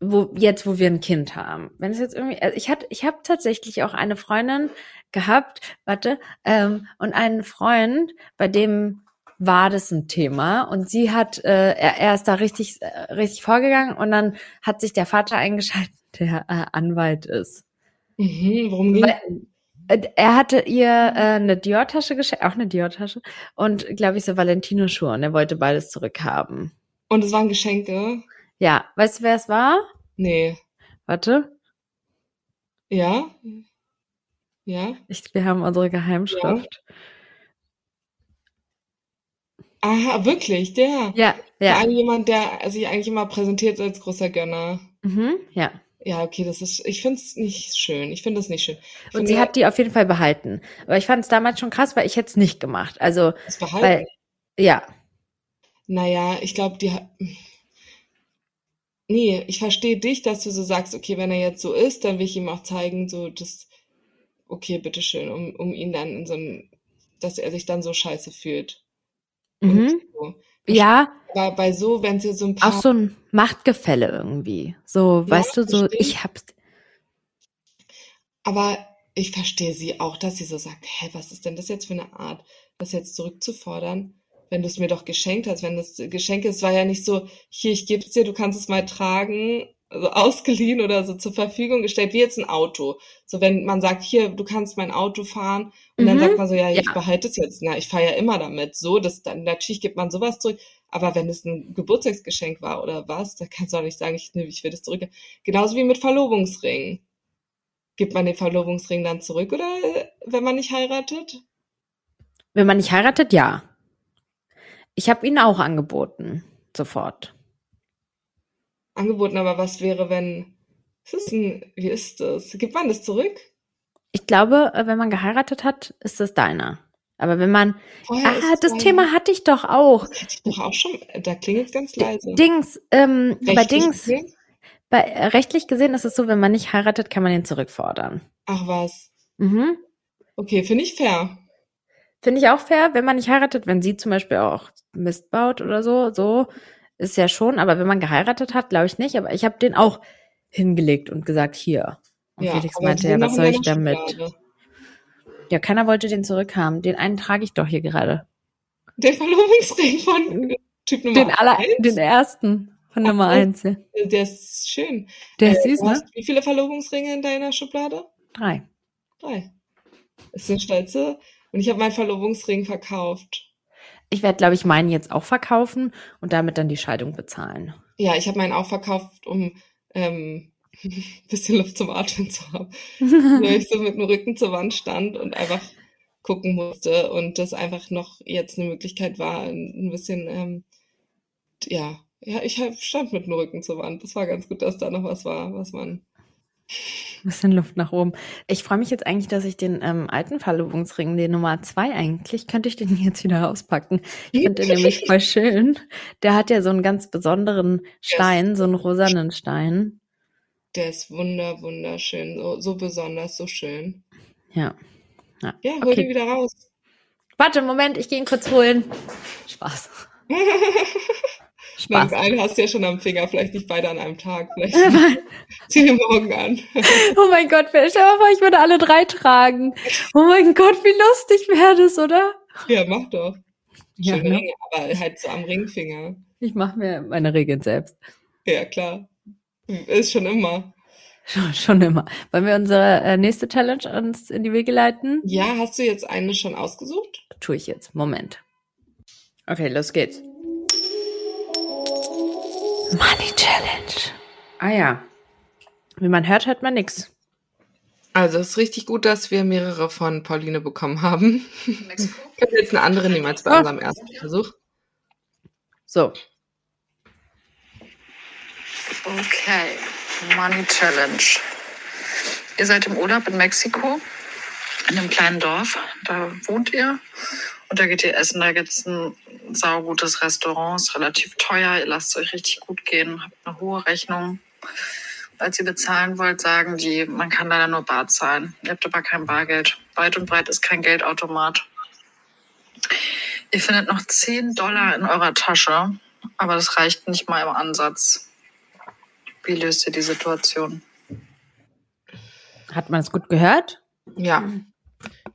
wo jetzt, wo wir ein Kind haben. Wenn es jetzt irgendwie, also ich hatte, ich habe tatsächlich auch eine Freundin gehabt, warte, ähm, und einen Freund, bei dem war das ein Thema und sie hat, äh, er, er ist da richtig, äh, richtig vorgegangen und dann hat sich der Vater eingeschaltet, der äh, Anwalt ist. Mhm, worum ging äh, er hatte ihr äh, eine Dior-Tasche geschenkt, auch eine Dior-Tasche und glaube ich so Valentino-Schuhe und er wollte beides zurückhaben. Und es waren Geschenke? Ja, weißt du, wer es war? Nee. Warte. Ja? Ja? Ich, wir haben unsere Geheimschrift. Ja. Aha, wirklich, der? Ja, ja. War jemand, der sich eigentlich immer präsentiert als großer Gönner. Mhm, ja. Ja, okay, das ist, ich finde es nicht schön. Ich finde es nicht schön. Ich und sie hat die auf jeden Fall behalten. Aber ich fand es damals schon krass, weil ich hätte es nicht gemacht. Also, das behalten? Weil, ja. Naja, ich glaube, die hat, nee, ich verstehe dich, dass du so sagst, okay, wenn er jetzt so ist, dann will ich ihm auch zeigen, so, das, okay, bitteschön, um, um ihn dann in so ein, dass er sich dann so scheiße fühlt. Mhm. So. Ja. Aber bei so, wenn sie so ein paar. Auch so ein Machtgefälle irgendwie. So, ja, weißt du, so, ich hab's. Aber ich verstehe sie auch, dass sie so sagt, hä, was ist denn das jetzt für eine Art, das jetzt zurückzufordern? Wenn du es mir doch geschenkt hast, wenn das Geschenk ist, war ja nicht so, hier, ich gebe es dir, du kannst es mal tragen also ausgeliehen oder so zur Verfügung gestellt, wie jetzt ein Auto. So wenn man sagt, hier, du kannst mein Auto fahren und mhm. dann sagt man so, ja, ja. ich behalte es jetzt, na, ich fahre ja immer damit. So, das dann natürlich gibt man sowas zurück. Aber wenn es ein Geburtstagsgeschenk war oder was, da kannst du auch nicht sagen, ich, ich will das zurück. Genauso wie mit Verlobungsring. Gibt man den Verlobungsring dann zurück oder wenn man nicht heiratet? Wenn man nicht heiratet, ja. Ich habe ihn auch angeboten, sofort angeboten, aber was wäre, wenn, was ist denn, wie ist das? Gibt man das zurück? Ich glaube, äh, wenn man geheiratet hat, ist das deiner. Aber wenn man, Vorher ah, das dein... Thema hatte ich doch auch. Das hatte ich doch auch schon, da klingt es ganz leise. Dings, ähm, bei Dings, gesehen? bei, äh, rechtlich gesehen ist es so, wenn man nicht heiratet, kann man ihn zurückfordern. Ach was. Mhm. Okay, finde ich fair. Finde ich auch fair, wenn man nicht heiratet, wenn sie zum Beispiel auch Mist baut oder so, so, ist ja schon, aber wenn man geheiratet hat, glaube ich nicht. Aber ich habe den auch hingelegt und gesagt, hier. Und ja, Felix meinte, ja, was soll ich damit? Schublade. Ja, keiner wollte den zurückhaben. Den einen trage ich doch hier gerade. Den Verlobungsring von Typ Nummer den aller, eins? Den ersten von Ach, Nummer eins. Ja. Der ist schön. Der ist äh, süß, ne? Wie viele Verlobungsringe in deiner Schublade? Drei. Drei. Das sind stolze. Und ich habe meinen Verlobungsring verkauft. Ich werde, glaube ich, meinen jetzt auch verkaufen und damit dann die Scheidung bezahlen. Ja, ich habe meinen auch verkauft, um ähm, ein bisschen Luft zum Atmen zu haben. Weil ich so mit dem Rücken zur Wand stand und einfach gucken musste und das einfach noch jetzt eine Möglichkeit war, ein bisschen ähm, ja Ja, ich stand mit dem Rücken zur Wand. Das war ganz gut, dass da noch was war, was man. Ein bisschen Luft nach oben. Ich freue mich jetzt eigentlich, dass ich den ähm, alten Verlobungsring, den Nummer zwei eigentlich, könnte ich den jetzt wieder rauspacken. Ich finde den nämlich voll schön. Der hat ja so einen ganz besonderen Stein, so einen rosanen Stein. Der ist wunder, wunderschön. So, so besonders, so schön. Ja. Ja, ja hol okay. den wieder raus. Warte, Moment, ich gehe ihn kurz holen. Spaß. Spaß. Nein, einen hast du ja schon am Finger, vielleicht nicht beide an einem Tag. Vielleicht zieh den morgen an. oh mein Gott, stell dir mal vor, ich würde alle drei tragen. Oh mein Gott, wie lustig wäre das, oder? Ja, mach doch. Ja, ne? Ringe, aber halt so am Ringfinger. Ich mache mir meine Regeln selbst. Ja, klar. Ist schon immer. Schon, schon immer. Wollen wir unsere äh, nächste Challenge uns in die Wege leiten? Ja, hast du jetzt eine schon ausgesucht? Tue ich jetzt. Moment. Okay, los geht's. Money Challenge. Ah ja. Wie man hört, hört man nichts. Also es ist richtig gut, dass wir mehrere von Pauline bekommen haben. Ich habe jetzt eine andere nehmen als bei oh. unserem ersten Versuch. So. Okay, Money Challenge. Ihr seid im Urlaub in Mexiko, in einem kleinen Dorf. Da wohnt ihr und da geht ihr essen. Da gibt es ein saugutes Restaurant, ist relativ teuer. Ihr lasst es euch richtig gut gehen, habt eine hohe Rechnung. Als ihr bezahlen wollt, sagen die, man kann leider nur Bar zahlen. Ihr habt aber kein Bargeld. Weit und breit ist kein Geldautomat. Ihr findet noch 10 Dollar in eurer Tasche, aber das reicht nicht mal im Ansatz. Wie löst ihr die Situation? Hat man es gut gehört? Ja.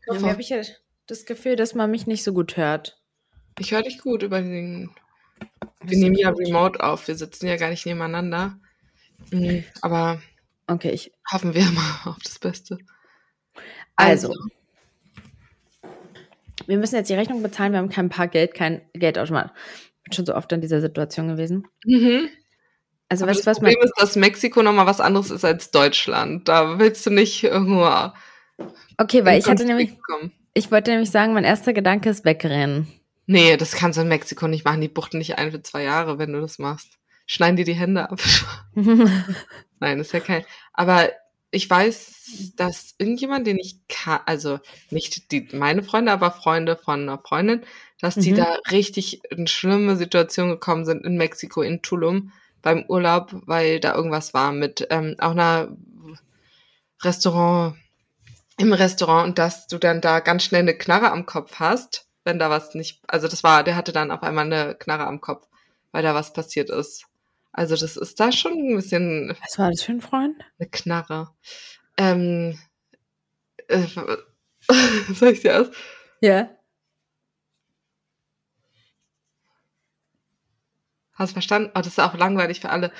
Irgendwie habe ich ja das Gefühl, dass man mich nicht so gut hört. Ich höre dich gut über den. Wir nehmen ja remote auf. Wir sitzen ja gar nicht nebeneinander. Mhm, aber okay, ich hoffen wir mal auf das Beste. Also, also, wir müssen jetzt die Rechnung bezahlen. Wir haben kein paar Geld, kein Geldautomat. Ich bin schon so oft in dieser Situation gewesen. Mhm. Also, weißt, das was Problem ist, dass Mexiko nochmal was anderes ist als Deutschland. Da willst du nicht irgendwo. Okay, weil ich hatte nämlich. Kommen. Ich wollte nämlich sagen, mein erster Gedanke ist wegrennen. Nee, das kannst du in Mexiko nicht machen. Die buchten nicht ein für zwei Jahre, wenn du das machst. Schneiden dir die Hände ab. Nein, das ist ja kein. Aber ich weiß, dass irgendjemand, den ich kann, also nicht die, meine Freunde, aber Freunde von einer Freundin, dass die mhm. da richtig in schlimme Situationen gekommen sind in Mexiko, in Tulum beim Urlaub, weil da irgendwas war mit ähm, auch einer Restaurant, im Restaurant und dass du dann da ganz schnell eine Knarre am Kopf hast wenn da was nicht, also das war, der hatte dann auf einmal eine Knarre am Kopf, weil da was passiert ist. Also das ist da schon ein bisschen. Was war das für ein Freund? Eine Knarre. Ähm, äh, soll ich dir aus? Ja. Hast du verstanden? Oh, das ist auch langweilig für alle.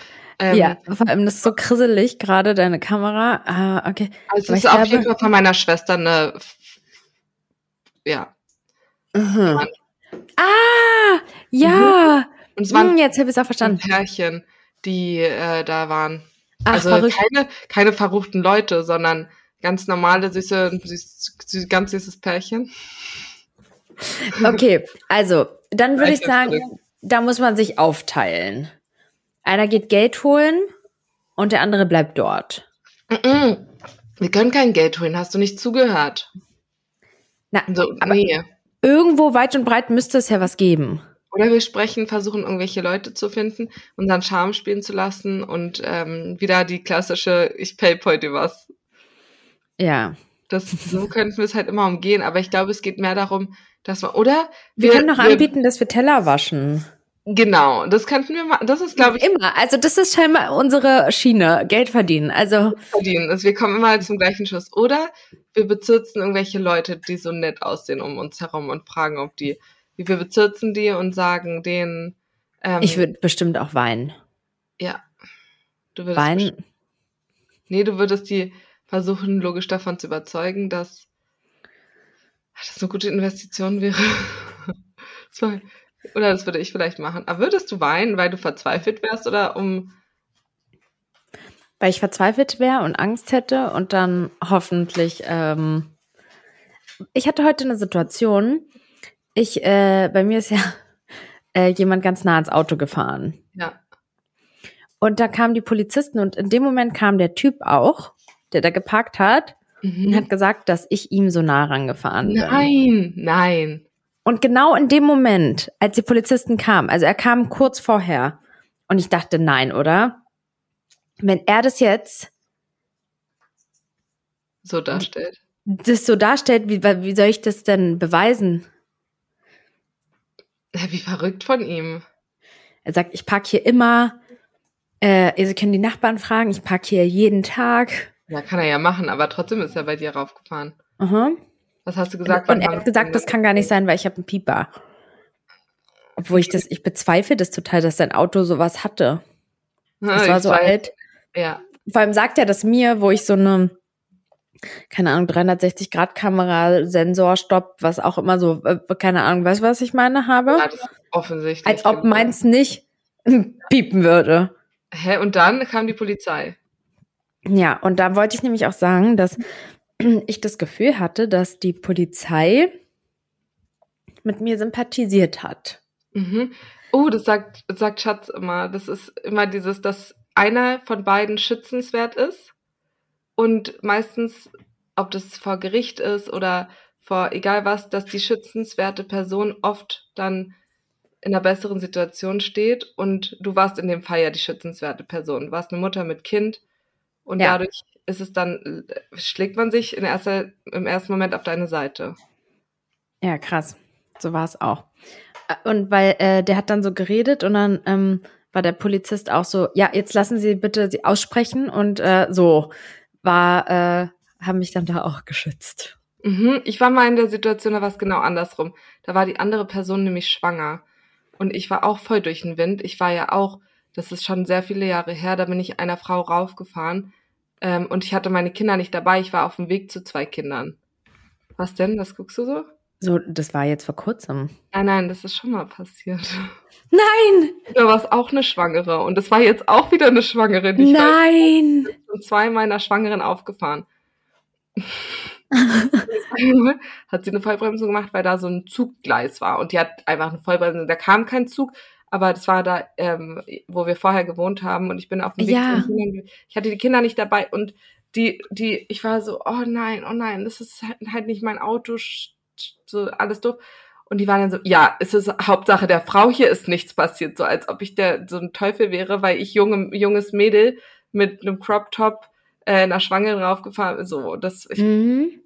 Ähm, ja, vor allem das ist so krisselig, gerade deine Kamera. Ah, okay. Also es ist auf jeden Fall von meiner Schwester eine, ja, Mhm. Ah, ja. Mhm. Und es waren hm, jetzt habe ich es auch verstanden. Pärchen, die äh, da waren. Ach, also verrückt. keine, keine verruchten Leute, sondern ganz normale, süße, süß, süß, ganz süßes Pärchen. Okay, also dann würde ich sagen, da muss man sich aufteilen. Einer geht Geld holen und der andere bleibt dort. Wir können kein Geld holen, hast du nicht zugehört? Na, aber, nee irgendwo weit und breit müsste es ja was geben. Oder wir sprechen, versuchen irgendwelche Leute zu finden, unseren Charme spielen zu lassen und ähm, wieder die klassische Ich pay heute was. Ja. Das, so könnten wir es halt immer umgehen, aber ich glaube, es geht mehr darum, dass man, oder? Wir, wir können noch anbieten, dass wir Teller waschen. Genau, das könnten wir machen. Das ist, glaube ich. Immer. Also, das ist scheinbar unsere Schiene. Geld verdienen. Also. Verdienen. Also, wir kommen immer zum gleichen Schuss. Oder wir bezirzen irgendwelche Leute, die so nett aussehen um uns herum und fragen, ob die, wie wir bezirzen die und sagen denen. Ähm, ich würde bestimmt auch weinen. Ja. Du würdest weinen? Nee, du würdest die versuchen, logisch davon zu überzeugen, dass das eine gute Investition wäre. Sorry. Oder das würde ich vielleicht machen. Aber würdest du weinen, weil du verzweifelt wärst oder um. Weil ich verzweifelt wäre und Angst hätte und dann hoffentlich. Ähm ich hatte heute eine Situation. Ich, äh, bei mir ist ja äh, jemand ganz nah ins Auto gefahren. Ja. Und da kamen die Polizisten und in dem Moment kam der Typ auch, der da geparkt hat mhm. und hat gesagt, dass ich ihm so nah rangefahren bin. Nein, nein. Und genau in dem Moment, als die Polizisten kamen, also er kam kurz vorher und ich dachte, nein, oder? Wenn er das jetzt so darstellt. Das so darstellt, wie, wie soll ich das denn beweisen? Wie verrückt von ihm. Er sagt, ich park hier immer. Äh, Sie können die Nachbarn fragen, ich park hier jeden Tag. Ja, kann er ja machen, aber trotzdem ist er bei dir raufgefahren. Aha. Was hast du gesagt? Und, und er hat gesagt, das kann gar nicht sein, weil ich habe einen Pieper. Obwohl ich das, ich bezweifle das total, dass sein Auto sowas hatte. Das war so weiß. alt. Ja. Vor allem sagt er das mir, wo ich so eine, keine Ahnung, 360-Grad-Kamera, Sensor, Stopp, was auch immer so, äh, keine Ahnung, weißt du, was ich meine, habe? Ja, das ist offensichtlich. Als ob meins nicht piepen würde. Hä, und dann kam die Polizei. Ja, und da wollte ich nämlich auch sagen, dass ich das Gefühl hatte, dass die Polizei mit mir sympathisiert hat. Mhm. Oh, das sagt, sagt Schatz immer. Das ist immer dieses, dass einer von beiden schützenswert ist und meistens, ob das vor Gericht ist oder vor egal was, dass die schützenswerte Person oft dann in einer besseren Situation steht und du warst in dem Fall ja die schützenswerte Person. Du warst eine Mutter mit Kind und ja. dadurch ist es dann, schlägt man sich in erster, im ersten Moment auf deine Seite. Ja, krass. So war es auch. Und weil äh, der hat dann so geredet und dann ähm, war der Polizist auch so, ja, jetzt lassen Sie bitte sie aussprechen und äh, so war, äh, haben mich dann da auch geschützt. Mhm. Ich war mal in der Situation, da war es genau andersrum. Da war die andere Person nämlich schwanger. Und ich war auch voll durch den Wind. Ich war ja auch, das ist schon sehr viele Jahre her, da bin ich einer Frau raufgefahren. Ähm, und ich hatte meine Kinder nicht dabei. Ich war auf dem Weg zu zwei Kindern. Was denn? Was guckst du so? So, das war jetzt vor kurzem. Nein, nein, das ist schon mal passiert. Nein! Da war es auch eine Schwangere und das war jetzt auch wieder eine Schwangere. Die nein! Ich bin zwei meiner Schwangeren aufgefahren. hat sie eine Vollbremsung gemacht, weil da so ein Zuggleis war und die hat einfach eine Vollbremsung. Da kam kein Zug, aber das war da, ähm, wo wir vorher gewohnt haben und ich bin auf dem Weg ja. Ich hatte die Kinder nicht dabei und die, die, ich war so, oh nein, oh nein, das ist halt, halt nicht mein Auto, so alles doof. Und die waren dann so, ja, es ist Hauptsache der Frau hier ist nichts passiert, so als ob ich der so ein Teufel wäre, weil ich junge, junges Mädel mit einem Crop Top äh, einer Schwangeren raufgefahren bin. So, das ich, mhm.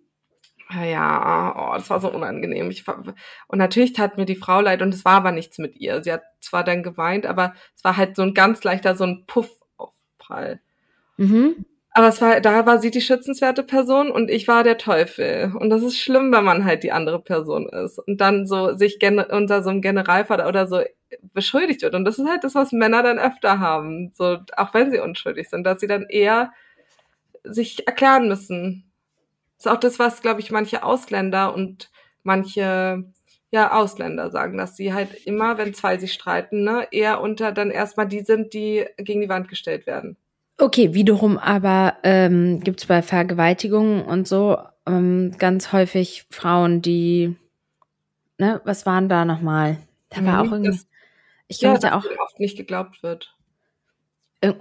Ja, oh, das war so unangenehm. Ich, und natürlich tat mir die Frau leid und es war aber nichts mit ihr. Sie hat zwar dann geweint, aber es war halt so ein ganz leichter, so ein Puffaufprall. Mhm. Aber es war, da war sie die schützenswerte Person und ich war der Teufel. Und das ist schlimm, wenn man halt die andere Person ist und dann so sich unter so einem Generalfall oder so beschuldigt wird. Und das ist halt das, was Männer dann öfter haben, so auch wenn sie unschuldig sind, dass sie dann eher sich erklären müssen. Das ist auch das, was, glaube ich, manche Ausländer und manche ja, Ausländer sagen, dass sie halt immer, wenn zwei sich streiten, ne, eher unter dann erstmal die sind, die gegen die Wand gestellt werden. Okay, wiederum aber ähm, gibt es bei Vergewaltigungen und so ähm, ganz häufig Frauen, die, ne, was waren da nochmal? Da war mhm, auch irgendwie, das, ich glaube, ja, da auch oft nicht geglaubt wird. Äh,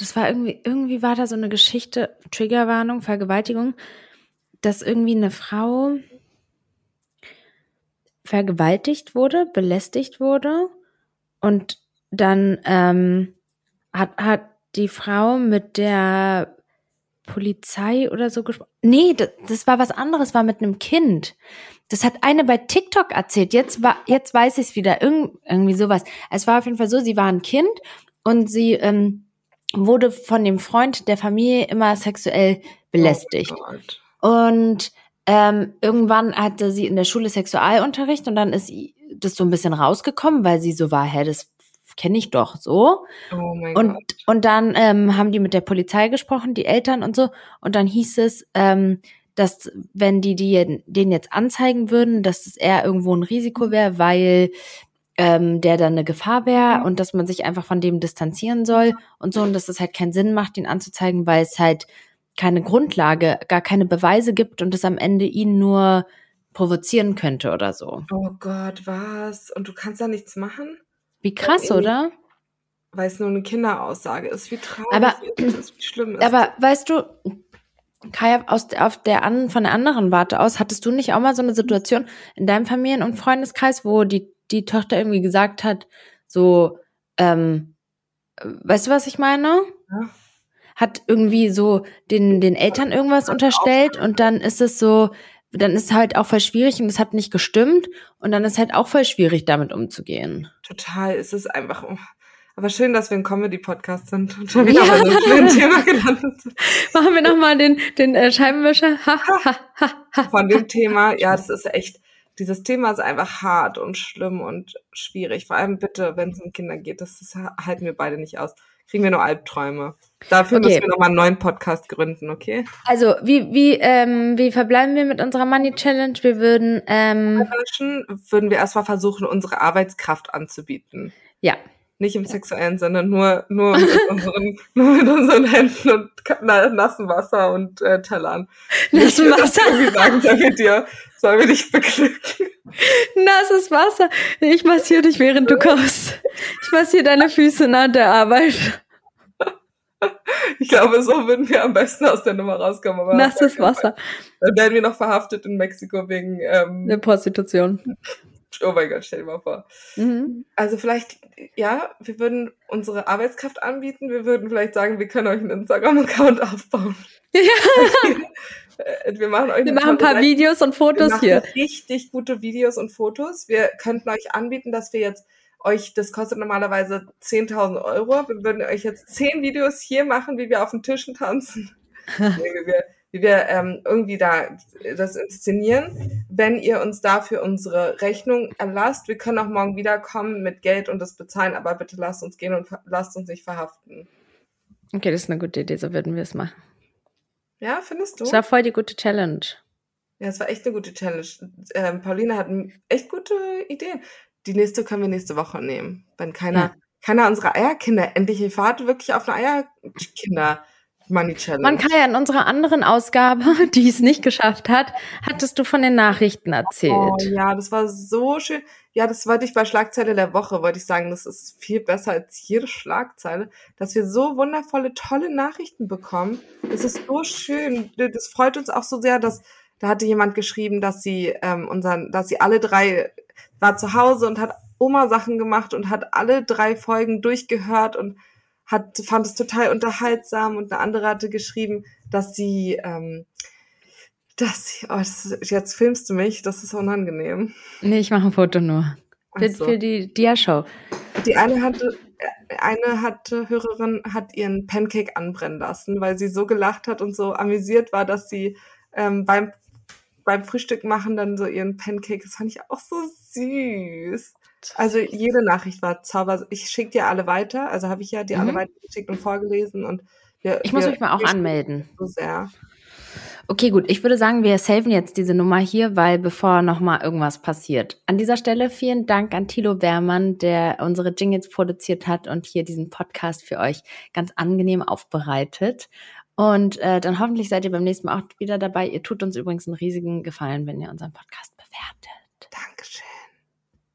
das war irgendwie, irgendwie war da so eine Geschichte, Triggerwarnung, Vergewaltigung, dass irgendwie eine Frau vergewaltigt wurde, belästigt wurde und dann ähm, hat, hat die Frau mit der Polizei oder so gesprochen. Nee, das, das, war was anderes, war mit einem Kind. Das hat eine bei TikTok erzählt. Jetzt war, jetzt weiß ich es wieder. Irgend, irgendwie sowas. Es war auf jeden Fall so, sie war ein Kind und sie ähm, wurde von dem Freund der Familie immer sexuell belästigt. Oh und ähm, irgendwann hatte sie in der Schule Sexualunterricht und dann ist das so ein bisschen rausgekommen, weil sie so war, hä, das kenne ich doch so. Oh mein und, Gott. und dann ähm, haben die mit der Polizei gesprochen, die Eltern und so. Und dann hieß es, ähm, dass wenn die, die den jetzt anzeigen würden, dass es eher irgendwo ein Risiko wäre, weil ähm, der dann eine Gefahr wäre und dass man sich einfach von dem distanzieren soll und so und dass es halt keinen Sinn macht, ihn anzuzeigen, weil es halt keine Grundlage, gar keine Beweise gibt und es am Ende ihn nur provozieren könnte oder so. Oh Gott, was? Und du kannst da nichts machen? Wie krass, oder? weil es nur eine Kinderaussage ist, wie traurig aber, ist, wie schlimm ist. Aber weißt du, Kaya, aus, auf der an, von der anderen Warte aus, hattest du nicht auch mal so eine Situation in deinem Familien- und Freundeskreis, wo die, die Tochter irgendwie gesagt hat, so, ähm, weißt du, was ich meine? Ja. Hat irgendwie so den, den Eltern irgendwas unterstellt und dann ist es so, dann ist es halt auch voll schwierig und es hat nicht gestimmt und dann ist halt auch voll schwierig, damit umzugehen. Total, es ist einfach, aber schön, dass wir ein Comedy-Podcast sind und schon wieder ja. bei so einem schönen Thema gelandet sind. Machen wir nochmal den, den äh, Scheibenwischer. Von dem Thema, ja, das ist echt, dieses Thema ist einfach hart und schlimm und schwierig. Vor allem bitte, wenn es um Kinder geht, das, das halten wir beide nicht aus. Kriegen wir nur Albträume. Dafür okay. müssen wir nochmal einen neuen Podcast gründen, okay? Also, wie, wie, ähm, wie verbleiben wir mit unserer Money Challenge? Wir würden, ähm, würden wir erstmal versuchen, unsere Arbeitskraft anzubieten. Ja. Nicht im sexuellen Sinne, nur, nur, mit, unseren, nur mit unseren Händen und nassen Wasser und äh, Tellern. Nassen Wasser? Wie sagen, soll wir dir, soll wir dich beglücken? Nasses Wasser. Ich massiere dich, während du kochst. Ich massiere deine Füße nach der Arbeit. Ich glaube, so würden wir am besten aus der Nummer rauskommen. Aber Nasses Wasser. Dann werden wir noch verhaftet in Mexiko wegen ähm, der Prostitution. Oh mein Gott, stell dir mal vor. Mhm. Also vielleicht, ja, wir würden unsere Arbeitskraft anbieten. Wir würden vielleicht sagen, wir können euch einen Instagram-Account aufbauen. Ja. Äh, wir machen euch wir machen ein paar Seite. Videos und Fotos hier. Richtig gute Videos und Fotos. Wir könnten euch anbieten, dass wir jetzt euch, das kostet normalerweise 10.000 Euro. Wir würden euch jetzt 10 Videos hier machen, wie wir auf den Tischen tanzen. wir wie wir ähm, irgendwie da das inszenieren. Wenn ihr uns dafür unsere Rechnung erlasst, wir können auch morgen wiederkommen mit Geld und das bezahlen, aber bitte lasst uns gehen und lasst uns nicht verhaften. Okay, das ist eine gute Idee, so würden wir es machen. Ja, findest du? Das war voll die gute Challenge. Ja, es war echt eine gute Challenge. Ähm, Pauline hat echt gute Ideen. Die nächste können wir nächste Woche nehmen. Wenn keiner, ja. keiner unserer Eierkinder endlich, ich warte wirklich auf eine Eierkinder. Money Challenge. Man kann ja in unserer anderen Ausgabe, die es nicht geschafft hat, hattest du von den Nachrichten erzählt. Oh, ja, das war so schön. Ja, das wollte ich bei Schlagzeile der Woche, wollte ich sagen, das ist viel besser als jede Schlagzeile, dass wir so wundervolle, tolle Nachrichten bekommen. Das ist so schön. Das freut uns auch so sehr, dass da hatte jemand geschrieben, dass sie ähm, unseren, dass sie alle drei war zu Hause und hat Oma Sachen gemacht und hat alle drei Folgen durchgehört und hat, fand es total unterhaltsam und eine andere hatte geschrieben, dass sie, ähm, dass sie, oh, das, jetzt filmst du mich, das ist unangenehm. Nee, ich mache ein Foto nur. Für, so. für die Dia-Show. Die eine hatte, eine hatte, Hörerin hat ihren Pancake anbrennen lassen, weil sie so gelacht hat und so amüsiert war, dass sie ähm, beim, beim Frühstück machen dann so ihren Pancake, das fand ich auch so süß. Also jede Nachricht war Zauber. Ich schicke dir alle weiter. Also habe ich ja dir mhm. alle weitergeschickt und vorgelesen. Und wir, ich muss wir, mich mal auch anmelden. So sehr. Okay, gut. Ich würde sagen, wir saven jetzt diese Nummer hier, weil bevor noch mal irgendwas passiert. An dieser Stelle vielen Dank an Thilo Wehrmann, der unsere Jingles produziert hat und hier diesen Podcast für euch ganz angenehm aufbereitet. Und äh, dann hoffentlich seid ihr beim nächsten Mal auch wieder dabei. Ihr tut uns übrigens einen riesigen Gefallen, wenn ihr unseren Podcast bewertet. Dankeschön.